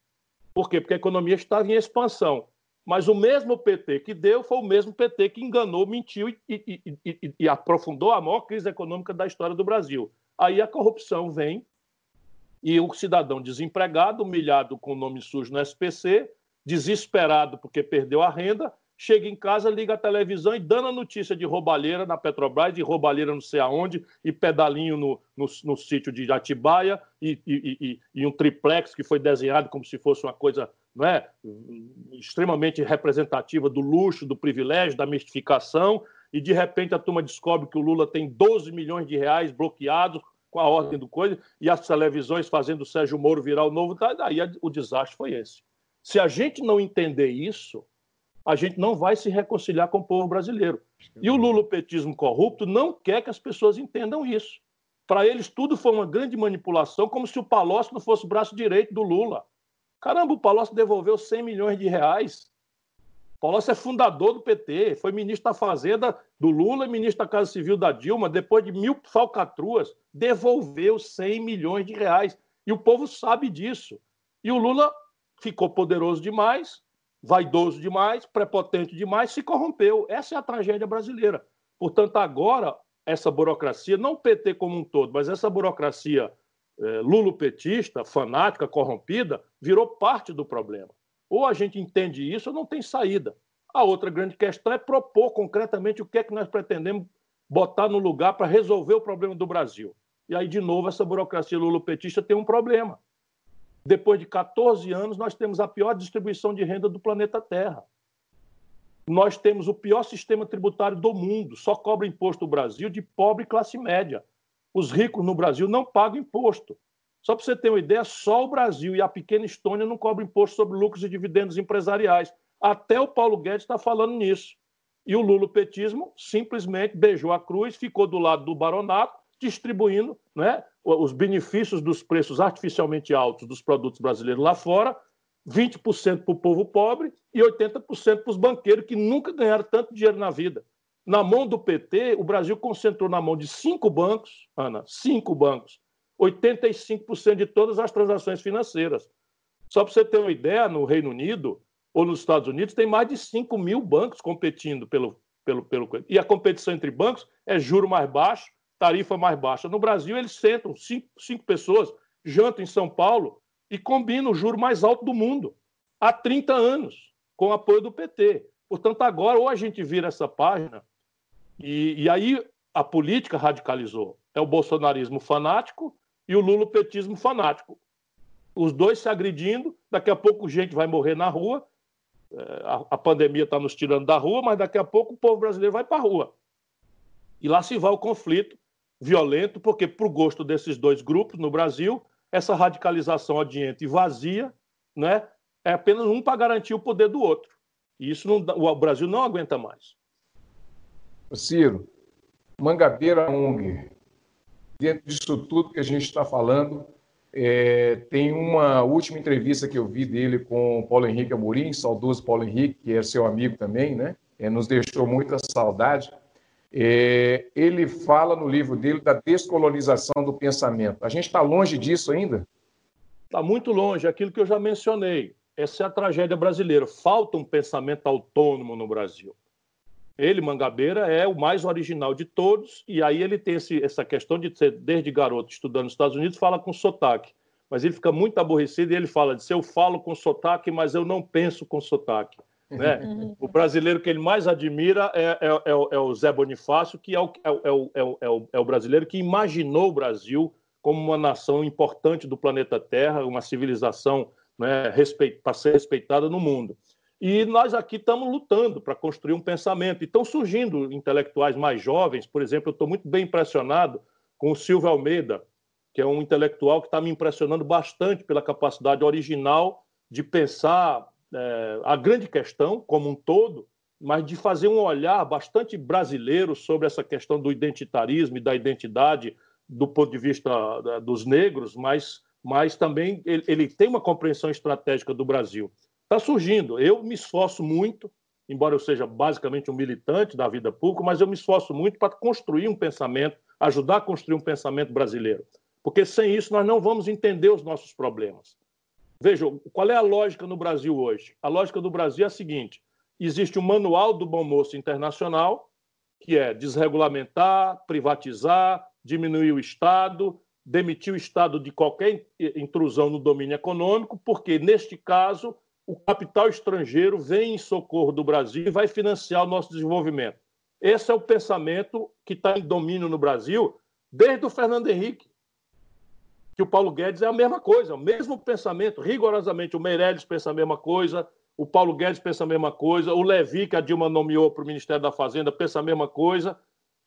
Por quê? Porque a economia estava em expansão. Mas o mesmo PT que deu foi o mesmo PT que enganou, mentiu e, e, e, e aprofundou a maior crise econômica da história do Brasil. Aí a corrupção vem e o cidadão desempregado, humilhado com o nome sujo no SPC, desesperado porque perdeu a renda, chega em casa, liga a televisão e dando a notícia de roubalheira na Petrobras, de roubalheira não sei aonde, e pedalinho no, no, no sítio de Atibaia, e, e, e, e, um triplex que foi desenhado como se fosse uma coisa não é, extremamente representativa do luxo, do privilégio, da mistificação, e de repente a turma descobre que o Lula tem 12 milhões de reais bloqueados com a ordem do coisa, e as televisões fazendo o Sérgio Moro virar o novo, daí o desastre foi esse. Se a gente não entender isso, a gente não vai se reconciliar com o povo brasileiro. E o lulopetismo corrupto não quer que as pessoas entendam isso. Para eles, tudo foi uma grande manipulação, como se o Palocci não fosse o braço direito do Lula. Caramba, o Palocci devolveu 100 milhões de reais Palocci é fundador do PT, foi ministro da Fazenda do Lula ministro da Casa Civil da Dilma. Depois de mil falcatruas, devolveu 100 milhões de reais. E o povo sabe disso. E o Lula ficou poderoso demais, vaidoso demais, prepotente demais, se corrompeu. Essa é a tragédia brasileira. Portanto, agora, essa burocracia, não o PT como um todo, mas essa burocracia lulopetista, fanática, corrompida, virou parte do problema. Ou a gente entende isso ou não tem saída. A outra grande questão é propor concretamente o que é que nós pretendemos botar no lugar para resolver o problema do Brasil. E aí, de novo, essa burocracia lulopetista tem um problema. Depois de 14 anos, nós temos a pior distribuição de renda do planeta Terra. Nós temos o pior sistema tributário do mundo. Só cobra imposto o Brasil de pobre classe média. Os ricos no Brasil não pagam imposto. Só para você ter uma ideia, só o Brasil e a pequena Estônia não cobram imposto sobre lucros e dividendos empresariais. Até o Paulo Guedes está falando nisso. E o lulopetismo simplesmente beijou a cruz, ficou do lado do baronato, distribuindo né, os benefícios dos preços artificialmente altos dos produtos brasileiros lá fora, 20% para o povo pobre e 80% para os banqueiros que nunca ganharam tanto dinheiro na vida. Na mão do PT, o Brasil concentrou na mão de cinco bancos, Ana, cinco bancos, 85% de todas as transações financeiras. Só para você ter uma ideia, no Reino Unido ou nos Estados Unidos tem mais de 5 mil bancos competindo pelo, pelo, pelo. E a competição entre bancos é juro mais baixo, tarifa mais baixa. No Brasil, eles sentam, cinco, cinco pessoas, jantam em São Paulo e combinam o juro mais alto do mundo há 30 anos, com o apoio do PT. Portanto, agora ou a gente vira essa página, e, e aí a política radicalizou. é o bolsonarismo fanático e o lulopetismo fanático. Os dois se agredindo, daqui a pouco gente vai morrer na rua, é, a, pandemia está nos tirando da rua, mas daqui a pouco o povo brasileiro vai para a rua. E lá se vai o conflito violento, porque, para o gosto desses dois grupos no Brasil, essa radicalização adiante e vazia né, é apenas um para garantir o poder do outro. E isso não, o Brasil não aguenta mais. Ciro, Mangabeira Unger, dentro disso tudo que a gente está falando, é, tem uma última entrevista que eu vi dele com Paulo Henrique Amorim, saudoso Paulo Henrique, que é seu amigo também, né? É, nos deixou muita saudade. É, ele fala no livro dele da descolonização do pensamento. A gente está longe disso ainda? Está muito longe, aquilo que eu já mencionei. Essa é a tragédia brasileira. Falta um pensamento autônomo no Brasil. Ele, Mangabeira, é o mais original de todos, e aí ele tem esse, essa questão de ser, desde garoto, estudando nos Estados Unidos, fala com sotaque. Mas ele fica muito aborrecido e ele fala: de, eu falo com sotaque, mas eu não penso com sotaque. Né? Uhum. O brasileiro que ele mais admira é, é, é, é o Zé Bonifácio, que é o, é, o, é, o, é o brasileiro que imaginou o Brasil como uma nação importante do planeta Terra, uma civilização né, para ser respeitada no mundo. E nós aqui estamos lutando para construir um pensamento. E estão surgindo intelectuais mais jovens, por exemplo, eu estou muito bem impressionado com o Silvio Almeida, que é um intelectual que está me impressionando bastante pela capacidade original de pensar é, a grande questão como um todo, mas de fazer um olhar bastante brasileiro sobre essa questão do identitarismo e da identidade do ponto de vista dos negros, mas, mas também ele, ele tem uma compreensão estratégica do Brasil está surgindo. Eu me esforço muito, embora eu seja basicamente um militante da vida pública, mas eu me esforço muito para construir um pensamento, ajudar a construir um pensamento brasileiro. Porque sem isso nós não vamos entender os nossos problemas. Vejam, qual é a lógica no Brasil hoje? A lógica do Brasil é a seguinte: existe o um Manual do Bom Moço Internacional, que é desregulamentar, privatizar, diminuir o Estado, demitir o Estado de qualquer intrusão no domínio econômico, porque, neste caso, o capital estrangeiro vem em socorro do Brasil e vai financiar o nosso desenvolvimento. Esse é o pensamento que está em domínio no Brasil desde o Fernando Henrique. Que o Paulo Guedes é a mesma coisa, o mesmo pensamento, rigorosamente. O Meirelles pensa a mesma coisa, o Paulo Guedes pensa a mesma coisa, o Levi, que a Dilma nomeou para o Ministério da Fazenda, pensa a mesma coisa.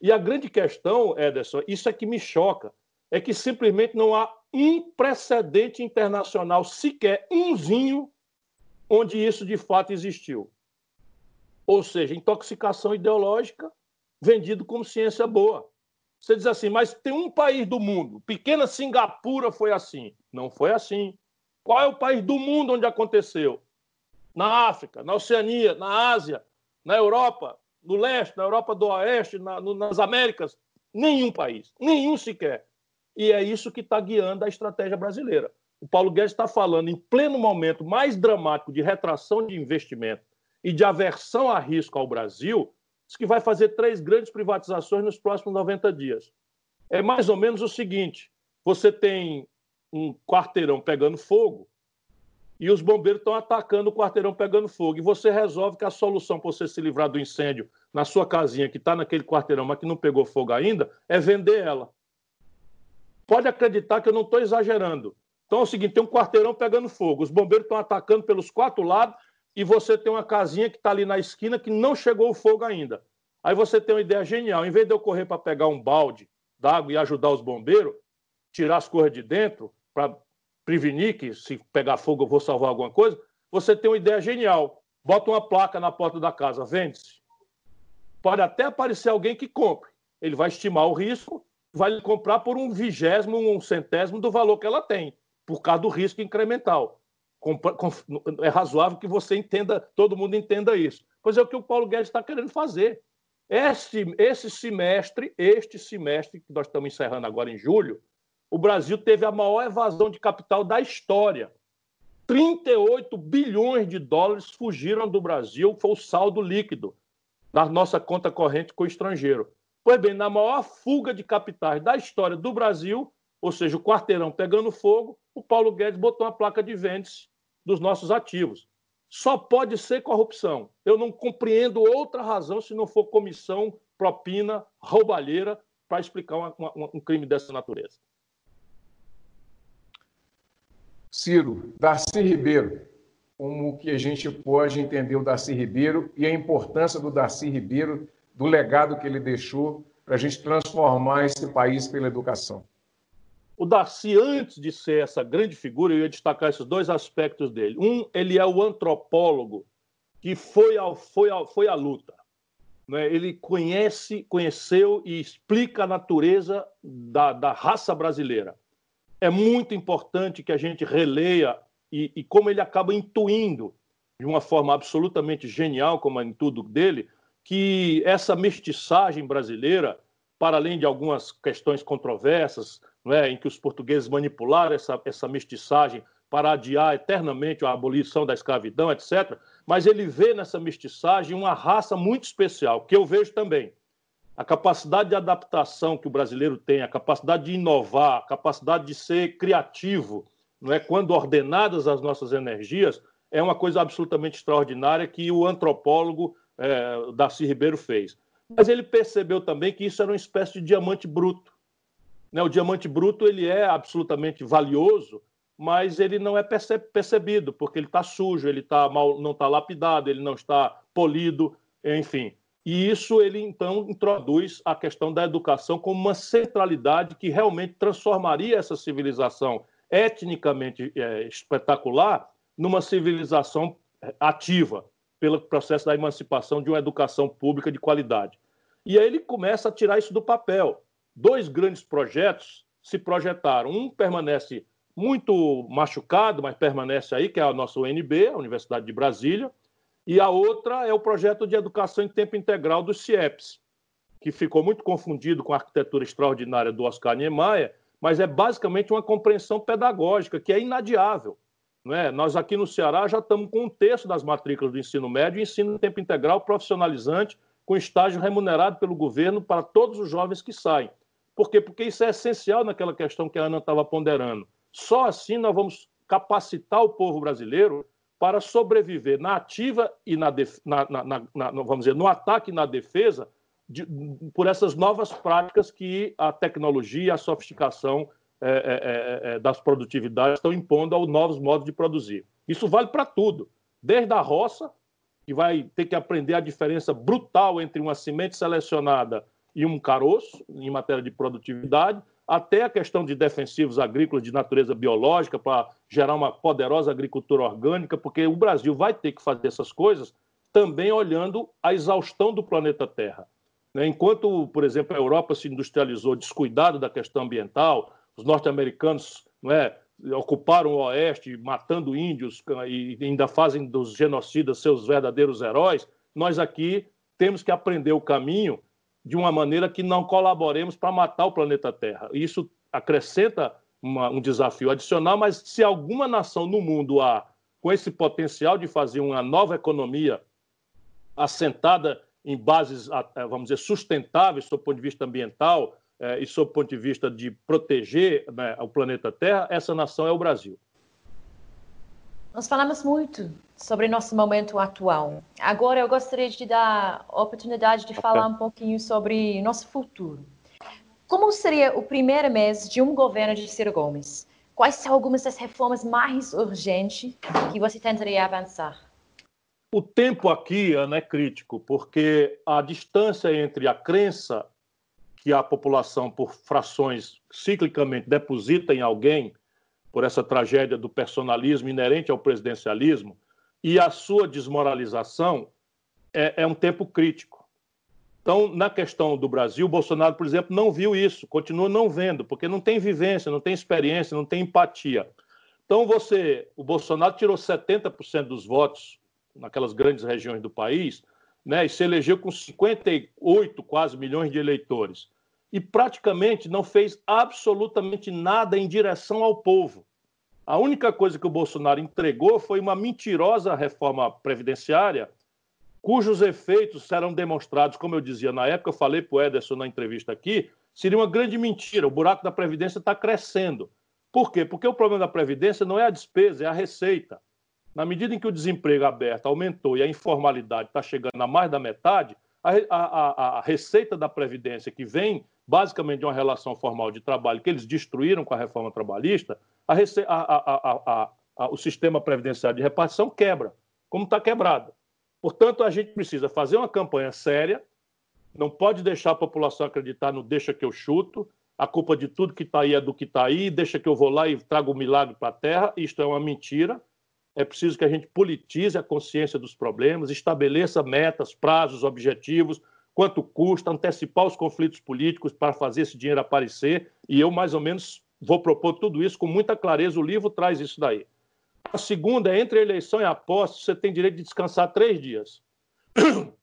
E a grande questão, Ederson, isso é que me choca, é que simplesmente não há um precedente internacional sequer, umzinho, onde isso de fato existiu. Ou seja, intoxicação ideológica vendido como ciência boa. Você diz assim, mas tem um país do mundo, pequena Singapura foi assim. Não foi assim. Qual é o país do mundo onde aconteceu? Na África, na Oceania, na Ásia, na Europa, no leste, na Europa do Oeste, na, no, nas Américas. Nenhum país, nenhum sequer. E é isso que está guiando a estratégia brasileira o Paulo Guedes está falando em pleno momento mais dramático de retração de investimento e de aversão a risco ao Brasil, diz que vai fazer três grandes privatizações nos próximos 90 dias. É mais ou menos o seguinte: você tem um quarteirão pegando fogo e os bombeiros estão atacando o quarteirão pegando fogo. E você resolve que a solução para você se livrar do incêndio na sua casinha, que está naquele quarteirão, mas que não pegou fogo ainda, é vender ela. Pode acreditar que eu não estou exagerando. Então é o seguinte: tem um quarteirão pegando fogo, os bombeiros estão atacando pelos quatro lados e você tem uma casinha que está ali na esquina que não chegou o fogo ainda. Aí você tem uma ideia genial: em vez de eu correr para pegar um balde d'água e ajudar os bombeiros, tirar as coisas de dentro para prevenir que se pegar fogo eu vou salvar alguma coisa, você tem uma ideia genial. Bota uma placa na porta da casa, vende-se. Pode até aparecer alguém que compre. Ele vai estimar o risco, vai comprar por um vigésimo, um centésimo do valor que ela tem por causa do risco incremental. É razoável que você entenda, todo mundo entenda isso. Pois é o que o Paulo Guedes está querendo fazer. Esse, esse semestre, este semestre que nós estamos encerrando agora em julho, o Brasil teve a maior evasão de capital da história. 38 bilhões de dólares fugiram do Brasil, foi o saldo líquido da nossa conta corrente com o estrangeiro. Pois bem, na maior fuga de capitais da história do Brasil, ou seja, o quarteirão pegando fogo, o Paulo Guedes botou uma placa de vendas dos nossos ativos. Só pode ser corrupção. Eu não compreendo outra razão se não for comissão, propina, roubalheira para explicar uma, uma, um crime dessa natureza. Ciro, Darcy Ribeiro, como que a gente pode entender o Darcy Ribeiro e a importância do Darcy Ribeiro, do legado que ele deixou para a gente transformar esse país pela educação? O Darcy, antes de ser essa grande figura, eu ia destacar esses dois aspectos dele. Um, ele é o antropólogo que foi, ao, foi, foi à luta. Né? Ele conhece, conheceu e explica a natureza da, da raça brasileira. É muito importante que a gente releia e, e como ele acaba intuindo, de uma forma absolutamente genial, como é em tudo dele, que essa mestiçagem brasileira, para além de algumas questões controversas, é, em que os portugueses manipularam essa, essa mestiçagem para adiar eternamente a abolição da escravidão, etc. Mas ele vê nessa mestiçagem uma raça muito especial, que eu vejo também. A capacidade de adaptação que o brasileiro tem, a capacidade de inovar, a capacidade de ser criativo, não é? quando ordenadas as nossas energias, é uma coisa absolutamente extraordinária que o antropólogo é, Darcy Ribeiro fez. Mas ele percebeu também que isso era uma espécie de diamante bruto né? O diamante bruto ele é absolutamente valioso, mas ele não é percebido porque ele está sujo, ele tá mal, não está lapidado, ele não está polido, enfim. E isso ele então introduz a questão da educação como uma centralidade que realmente transformaria essa civilização etnicamente é, espetacular numa civilização é, ativa pelo processo da emancipação de uma educação pública de qualidade. E aí ele começa a tirar isso do papel dois grandes projetos se projetaram. Um permanece muito machucado, mas permanece aí, que é a nossa UNB, a Universidade de Brasília, e a outra é o projeto de educação em tempo integral dos CIEPs, que ficou muito confundido com a arquitetura extraordinária do Oscar Niemeyer, mas é basicamente uma compreensão pedagógica que é inadiável. Não é? Nós aqui no Ceará já estamos com um terço das matrículas do ensino médio ensino em tempo integral profissionalizante, com estágio remunerado pelo governo para todos os jovens que saem. Por quê? Porque isso é essencial naquela questão que a Ana estava ponderando. Só assim nós vamos capacitar o povo brasileiro para sobreviver na ativa e na, def... na, na, na vamos dizer, no ataque e na defesa de, por essas novas práticas que a tecnologia a sofisticação é, é, é, é, das produtividades estão impondo aos novos modos de produzir. Isso vale para tudo, desde a roça, que vai ter que aprender a diferença brutal entre uma semente selecionada e um caroço em matéria de produtividade, até a questão de defensivos agrícolas de natureza biológica para gerar uma poderosa agricultura orgânica, porque o Brasil vai ter que fazer essas coisas também olhando a exaustão do planeta Terra. Né? Enquanto, por exemplo, a Europa se industrializou descuidado da questão ambiental, os norte-americanos é, ocuparam o Oeste, matando índios e ainda fazem dos genocidas seus verdadeiros heróis, nós aqui temos que aprender o caminho de uma maneira que não colaboremos para matar o planeta Terra. Isso acrescenta uma, um desafio adicional, mas se alguma nação no mundo há com esse potencial de fazer uma nova economia assentada em bases, vamos dizer, sustentáveis do ponto de vista ambiental eh, e do ponto de vista de proteger né, o planeta Terra, essa nação é o Brasil. Nós falamos muito sobre nosso momento atual. Agora eu gostaria de dar a oportunidade de falar um pouquinho sobre nosso futuro. Como seria o primeiro mês de um governo de Ciro Gomes? Quais são algumas das reformas mais urgentes que você tentaria avançar? O tempo aqui Ana, é crítico, porque a distância entre a crença que a população, por frações ciclicamente, deposita em alguém por essa tragédia do personalismo inerente ao presidencialismo e a sua desmoralização é, é um tempo crítico. Então, na questão do Brasil, Bolsonaro, por exemplo, não viu isso, continua não vendo, porque não tem vivência, não tem experiência, não tem empatia. Então, você, o Bolsonaro tirou 70% dos votos naquelas grandes regiões do país, né, e se elegeu com 58 quase milhões de eleitores e praticamente não fez absolutamente nada em direção ao povo. A única coisa que o Bolsonaro entregou foi uma mentirosa reforma previdenciária, cujos efeitos serão demonstrados, como eu dizia na época, eu falei para o Ederson na entrevista aqui, seria uma grande mentira. O buraco da Previdência está crescendo. Por quê? Porque o problema da Previdência não é a despesa, é a receita. Na medida em que o desemprego aberto aumentou e a informalidade está chegando a mais da metade, a, a, a, receita da Previdência que vem basicamente de uma relação formal de trabalho que eles destruíram com a reforma trabalhista, a, a, a, o sistema previdenciário de repartição quebra, como está quebrado. Portanto, a gente precisa fazer uma campanha séria, não pode deixar a população acreditar no deixa que eu chuto, a culpa de tudo que está aí é do que está aí, deixa que eu vou lá e trago o um milagre para a terra. Isto é uma mentira. É preciso que a gente politize a consciência dos problemas, estabeleça metas, prazos, objetivos, quanto custa, antecipar os conflitos políticos para fazer esse dinheiro aparecer. E eu, mais ou menos, vou propor tudo isso com muita clareza. O livro traz isso daí. A segunda é entre a eleição e a posse, você tem direito de descansar três dias.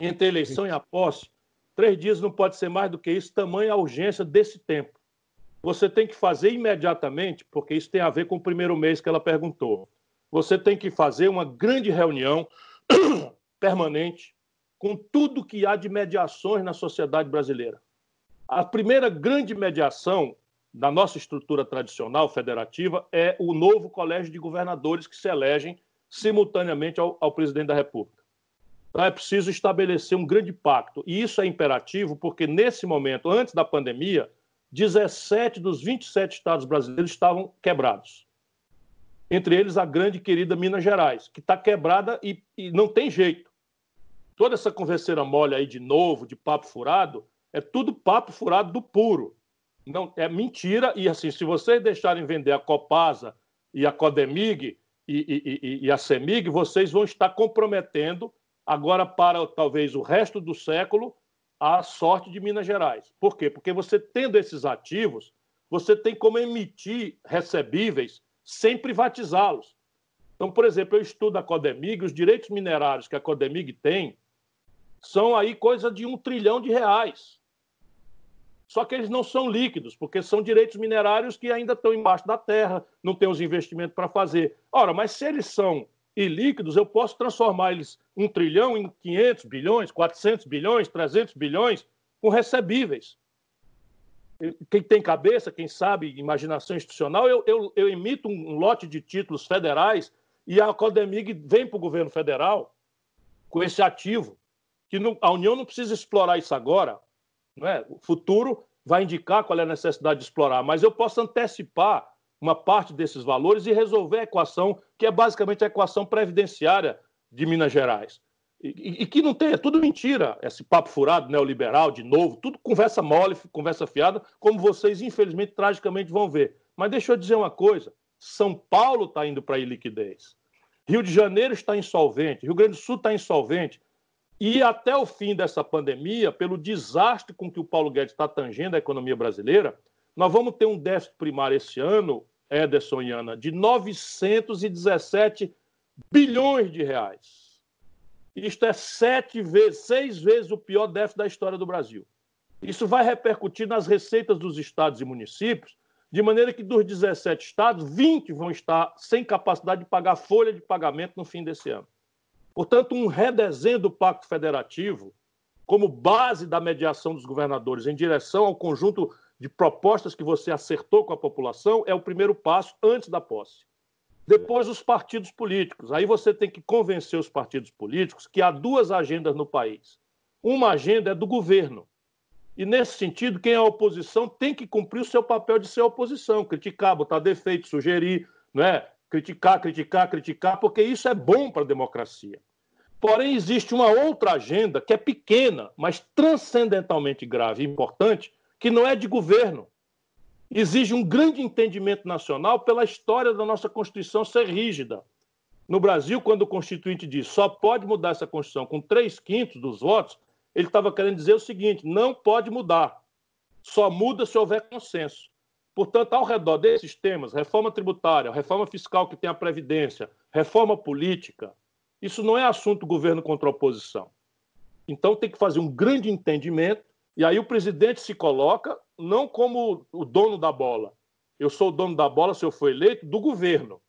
entre a eleição e a posse, três dias não pode ser mais do que isso, tamanha a urgência desse tempo. Você tem que fazer imediatamente, porque isso tem a ver com o primeiro mês que ela perguntou. Você tem que fazer uma grande reunião permanente com tudo que há de mediações na sociedade brasileira. A primeira grande mediação da nossa estrutura tradicional federativa é o novo colégio de governadores que se elegem simultaneamente ao, ao presidente da República. Então é preciso estabelecer um grande pacto. E isso é imperativo porque, nesse momento, antes da pandemia, 17 dos 27 estados brasileiros estavam quebrados. Entre eles, a grande querida Minas Gerais, que está quebrada e, e não tem jeito. Toda essa converseira mole aí de novo, de papo furado, é tudo papo furado do puro. Não, é mentira. E assim, se vocês deixarem vender a Copasa e a Codemig e, e, e, e a Semig, vocês vão estar comprometendo agora para talvez o resto do século a sorte de Minas Gerais. Por quê? Porque você tendo esses ativos, você tem como emitir recebíveis sem privatizá-los. Então, por exemplo, eu estudo a Codemig, os direitos minerários que a Codemig tem são aí coisa de um trilhão de reais. Só que eles não são líquidos, porque são direitos minerários que ainda estão embaixo da terra, não tem os investimentos para fazer. Ora, mas se eles são ilíquidos, eu posso transformar eles um trilhão em 500 bilhões, 400 bilhões, 300 bilhões, com recebíveis. Quem tem cabeça, quem sabe imaginação institucional, eu, eu, eu emito um lote de títulos federais e a Codemig vem para o governo federal com esse ativo, que não, a União não precisa explorar isso agora, não é? O futuro vai indicar qual é a necessidade de explorar, mas eu posso antecipar uma parte desses valores e resolver a equação, que é basicamente a equação previdenciária de Minas Gerais. E, e, que não tem, é tudo mentira, esse papo furado neoliberal, de novo, tudo conversa mole, conversa fiada, como vocês, infelizmente, tragicamente vão ver. Mas deixa eu dizer uma coisa: São Paulo está indo para a liquidez. Rio de Janeiro está insolvente, Rio Grande do Sul está insolvente, e até o fim dessa pandemia, pelo desastre com que o Paulo Guedes está tangendo a economia brasileira, nós vamos ter um déficit primário esse ano, Ederson e Ana, de 917 bilhões de reais. Isto é sete vezes, seis vezes o pior déficit da história do Brasil. Isso vai repercutir nas receitas dos estados e municípios, de maneira que dos 17 estados, 20 vão estar sem capacidade de pagar folha de pagamento no fim desse ano. Portanto, um redesenho do Pacto Federativo, como base da mediação dos governadores em direção ao conjunto de propostas que você acertou com a população, é o primeiro passo antes da posse. Depois, os partidos políticos. Aí você tem que convencer os partidos políticos que há duas agendas no país. Uma agenda é do governo. E, nesse sentido, quem é oposição tem que cumprir o seu papel de ser oposição, criticar, botar defeito, sugerir, não é? Criticar, criticar, criticar, porque isso é bom para a democracia. Porém, existe uma outra agenda que é pequena, mas transcendentalmente grave e importante, que não é de governo. Exige um grande entendimento nacional pela história da nossa Constituição ser rígida. No Brasil, quando o Constituinte diz só pode mudar essa Constituição com três quintos dos votos, ele estava querendo dizer o seguinte: não pode mudar. Só muda se houver consenso. Portanto, ao redor desses temas, reforma tributária, reforma fiscal que tem a Previdência, reforma política, isso não é assunto governo contra oposição. Então tem que fazer um grande entendimento, e aí o presidente se coloca não como o dono da bola. Eu sou o dono da bola, se eu for eleito, do governo.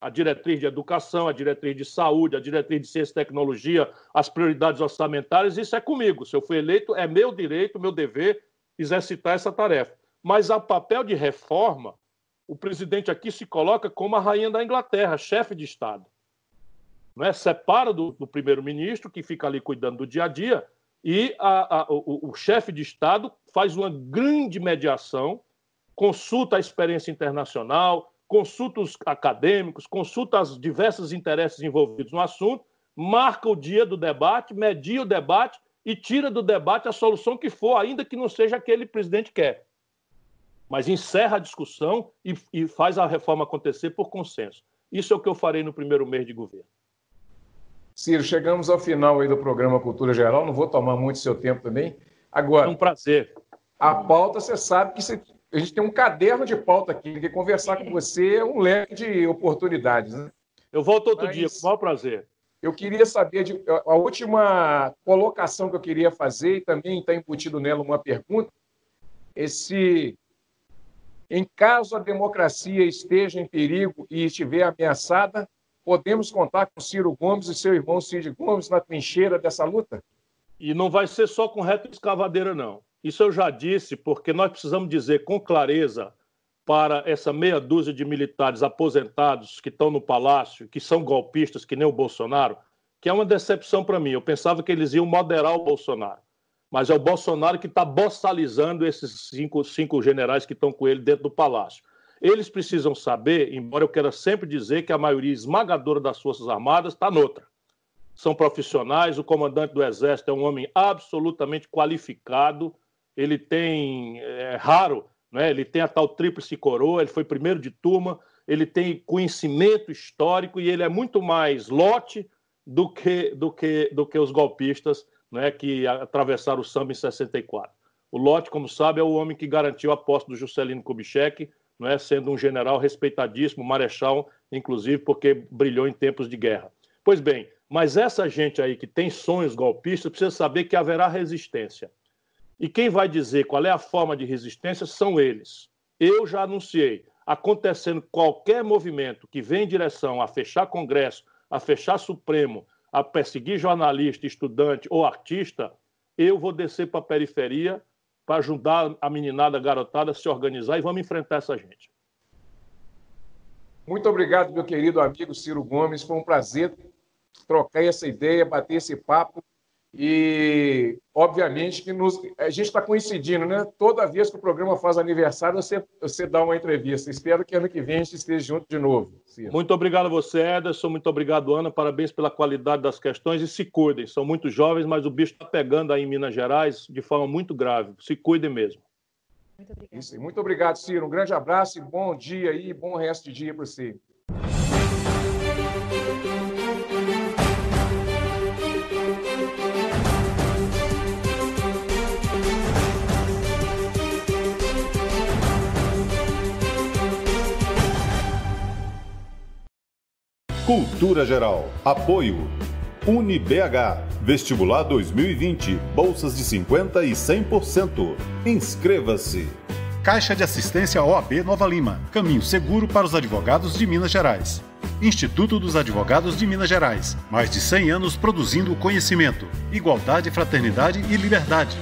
A diretriz de educação, a diretriz de saúde, a diretriz de ciência e tecnologia, as prioridades orçamentárias, isso é comigo. Se eu for eleito, é meu direito, meu dever exercitar essa tarefa. Mas ao papel de reforma, o presidente aqui se coloca como a rainha da Inglaterra, chefe de Estado. Não é? Separa do, do primeiro-ministro, que fica ali cuidando do dia a dia, E a, a, o, o chefe de Estado faz uma grande mediação, consulta a experiência internacional, consulta os acadêmicos, consulta os diversos interesses envolvidos no assunto, marca o dia do debate, media o debate e tira do debate a solução que for, ainda que não seja aquele presidente quer. Mas encerra a discussão e, e faz a reforma acontecer por consenso. Isso é o que eu farei no primeiro mês de governo. Ciro, chegamos ao final aí do programa Cultura Geral, não vou tomar muito seu tempo também. Agora, é um prazer. A pauta, você sabe que você, a gente tem um caderno de pauta aqui, que conversar com você é um leque de oportunidades. Né? Eu volto outro Mas, dia, com o maior prazer. Eu queria saber, de, a última colocação que eu queria fazer, e também está embutido nela uma pergunta, esse em caso a democracia esteja em perigo e estiver ameaçada, podemos contar com Ciro Gomes e seu irmão Cid Gomes na trincheira dessa luta? E não vai ser só com reto escavadeira, não. Isso eu já disse, porque nós precisamos dizer com clareza para essa meia dúzia de militares aposentados que estão no palácio, que são golpistas, que nem o Bolsonaro, que é uma decepção para mim. Eu pensava que eles iam moderar o Bolsonaro. Mas é o Bolsonaro que está bossalizando esses cinco, cinco generais que estão com ele dentro do palácio. Eles precisam saber, embora eu queira sempre dizer que a maioria esmagadora das Forças Armadas está noutra. São profissionais, o comandante do Exército é um homem absolutamente qualificado, ele tem, é raro, né? ele tem a tal tríplice coroa, ele foi primeiro de turma, ele tem conhecimento histórico e ele é muito mais lote do que, do que, do que os golpistas né, que atravessaram o samba em 64. O Lote, como sabe, é o homem que garantiu a posse do Juscelino Kubitschek, não é, sendo um general respeitadíssimo, marechal, inclusive porque brilhou em tempos de guerra. Pois bem, mas essa gente aí que tem sonhos golpistas precisa saber que haverá resistência. E quem vai dizer qual é a forma de resistência são eles. Eu já anunciei, acontecendo qualquer movimento que vem em direção a fechar Congresso, a fechar Supremo, a perseguir jornalista, estudante ou artista, eu vou descer para a periferia para ajudar a meninada, a garotada a se organizar e vamos enfrentar essa gente. Muito obrigado, meu querido amigo Ciro Gomes. Foi um prazer trocar essa ideia, bater esse papo. E, obviamente, que nos, a gente está coincidindo, né? Toda vez que o programa faz aniversário, você, você dá uma entrevista. Espero que ano que vem a gente esteja junto de novo. Ciro. Muito obrigado a você, Ederson. Muito obrigado, Ana. Parabéns pela qualidade das questões e se cuidem. São muito jovens, mas o bicho está pegando aí em Minas Gerais de forma muito grave. Se cuidem mesmo. Muito obrigado. Isso, muito obrigado, Ciro. Um grande abraço e bom dia aí, bom resto de dia para você. Cultura Geral. Apoio. UniBH. Vestibular 2020. Bolsas de 50% e 100%. Inscreva-se. Caixa de Assistência OAB Nova Lima. Caminho seguro para os advogados de Minas Gerais. Instituto dos Advogados de Minas Gerais. Mais de 100 anos produzindo conhecimento, igualdade, fraternidade e liberdade.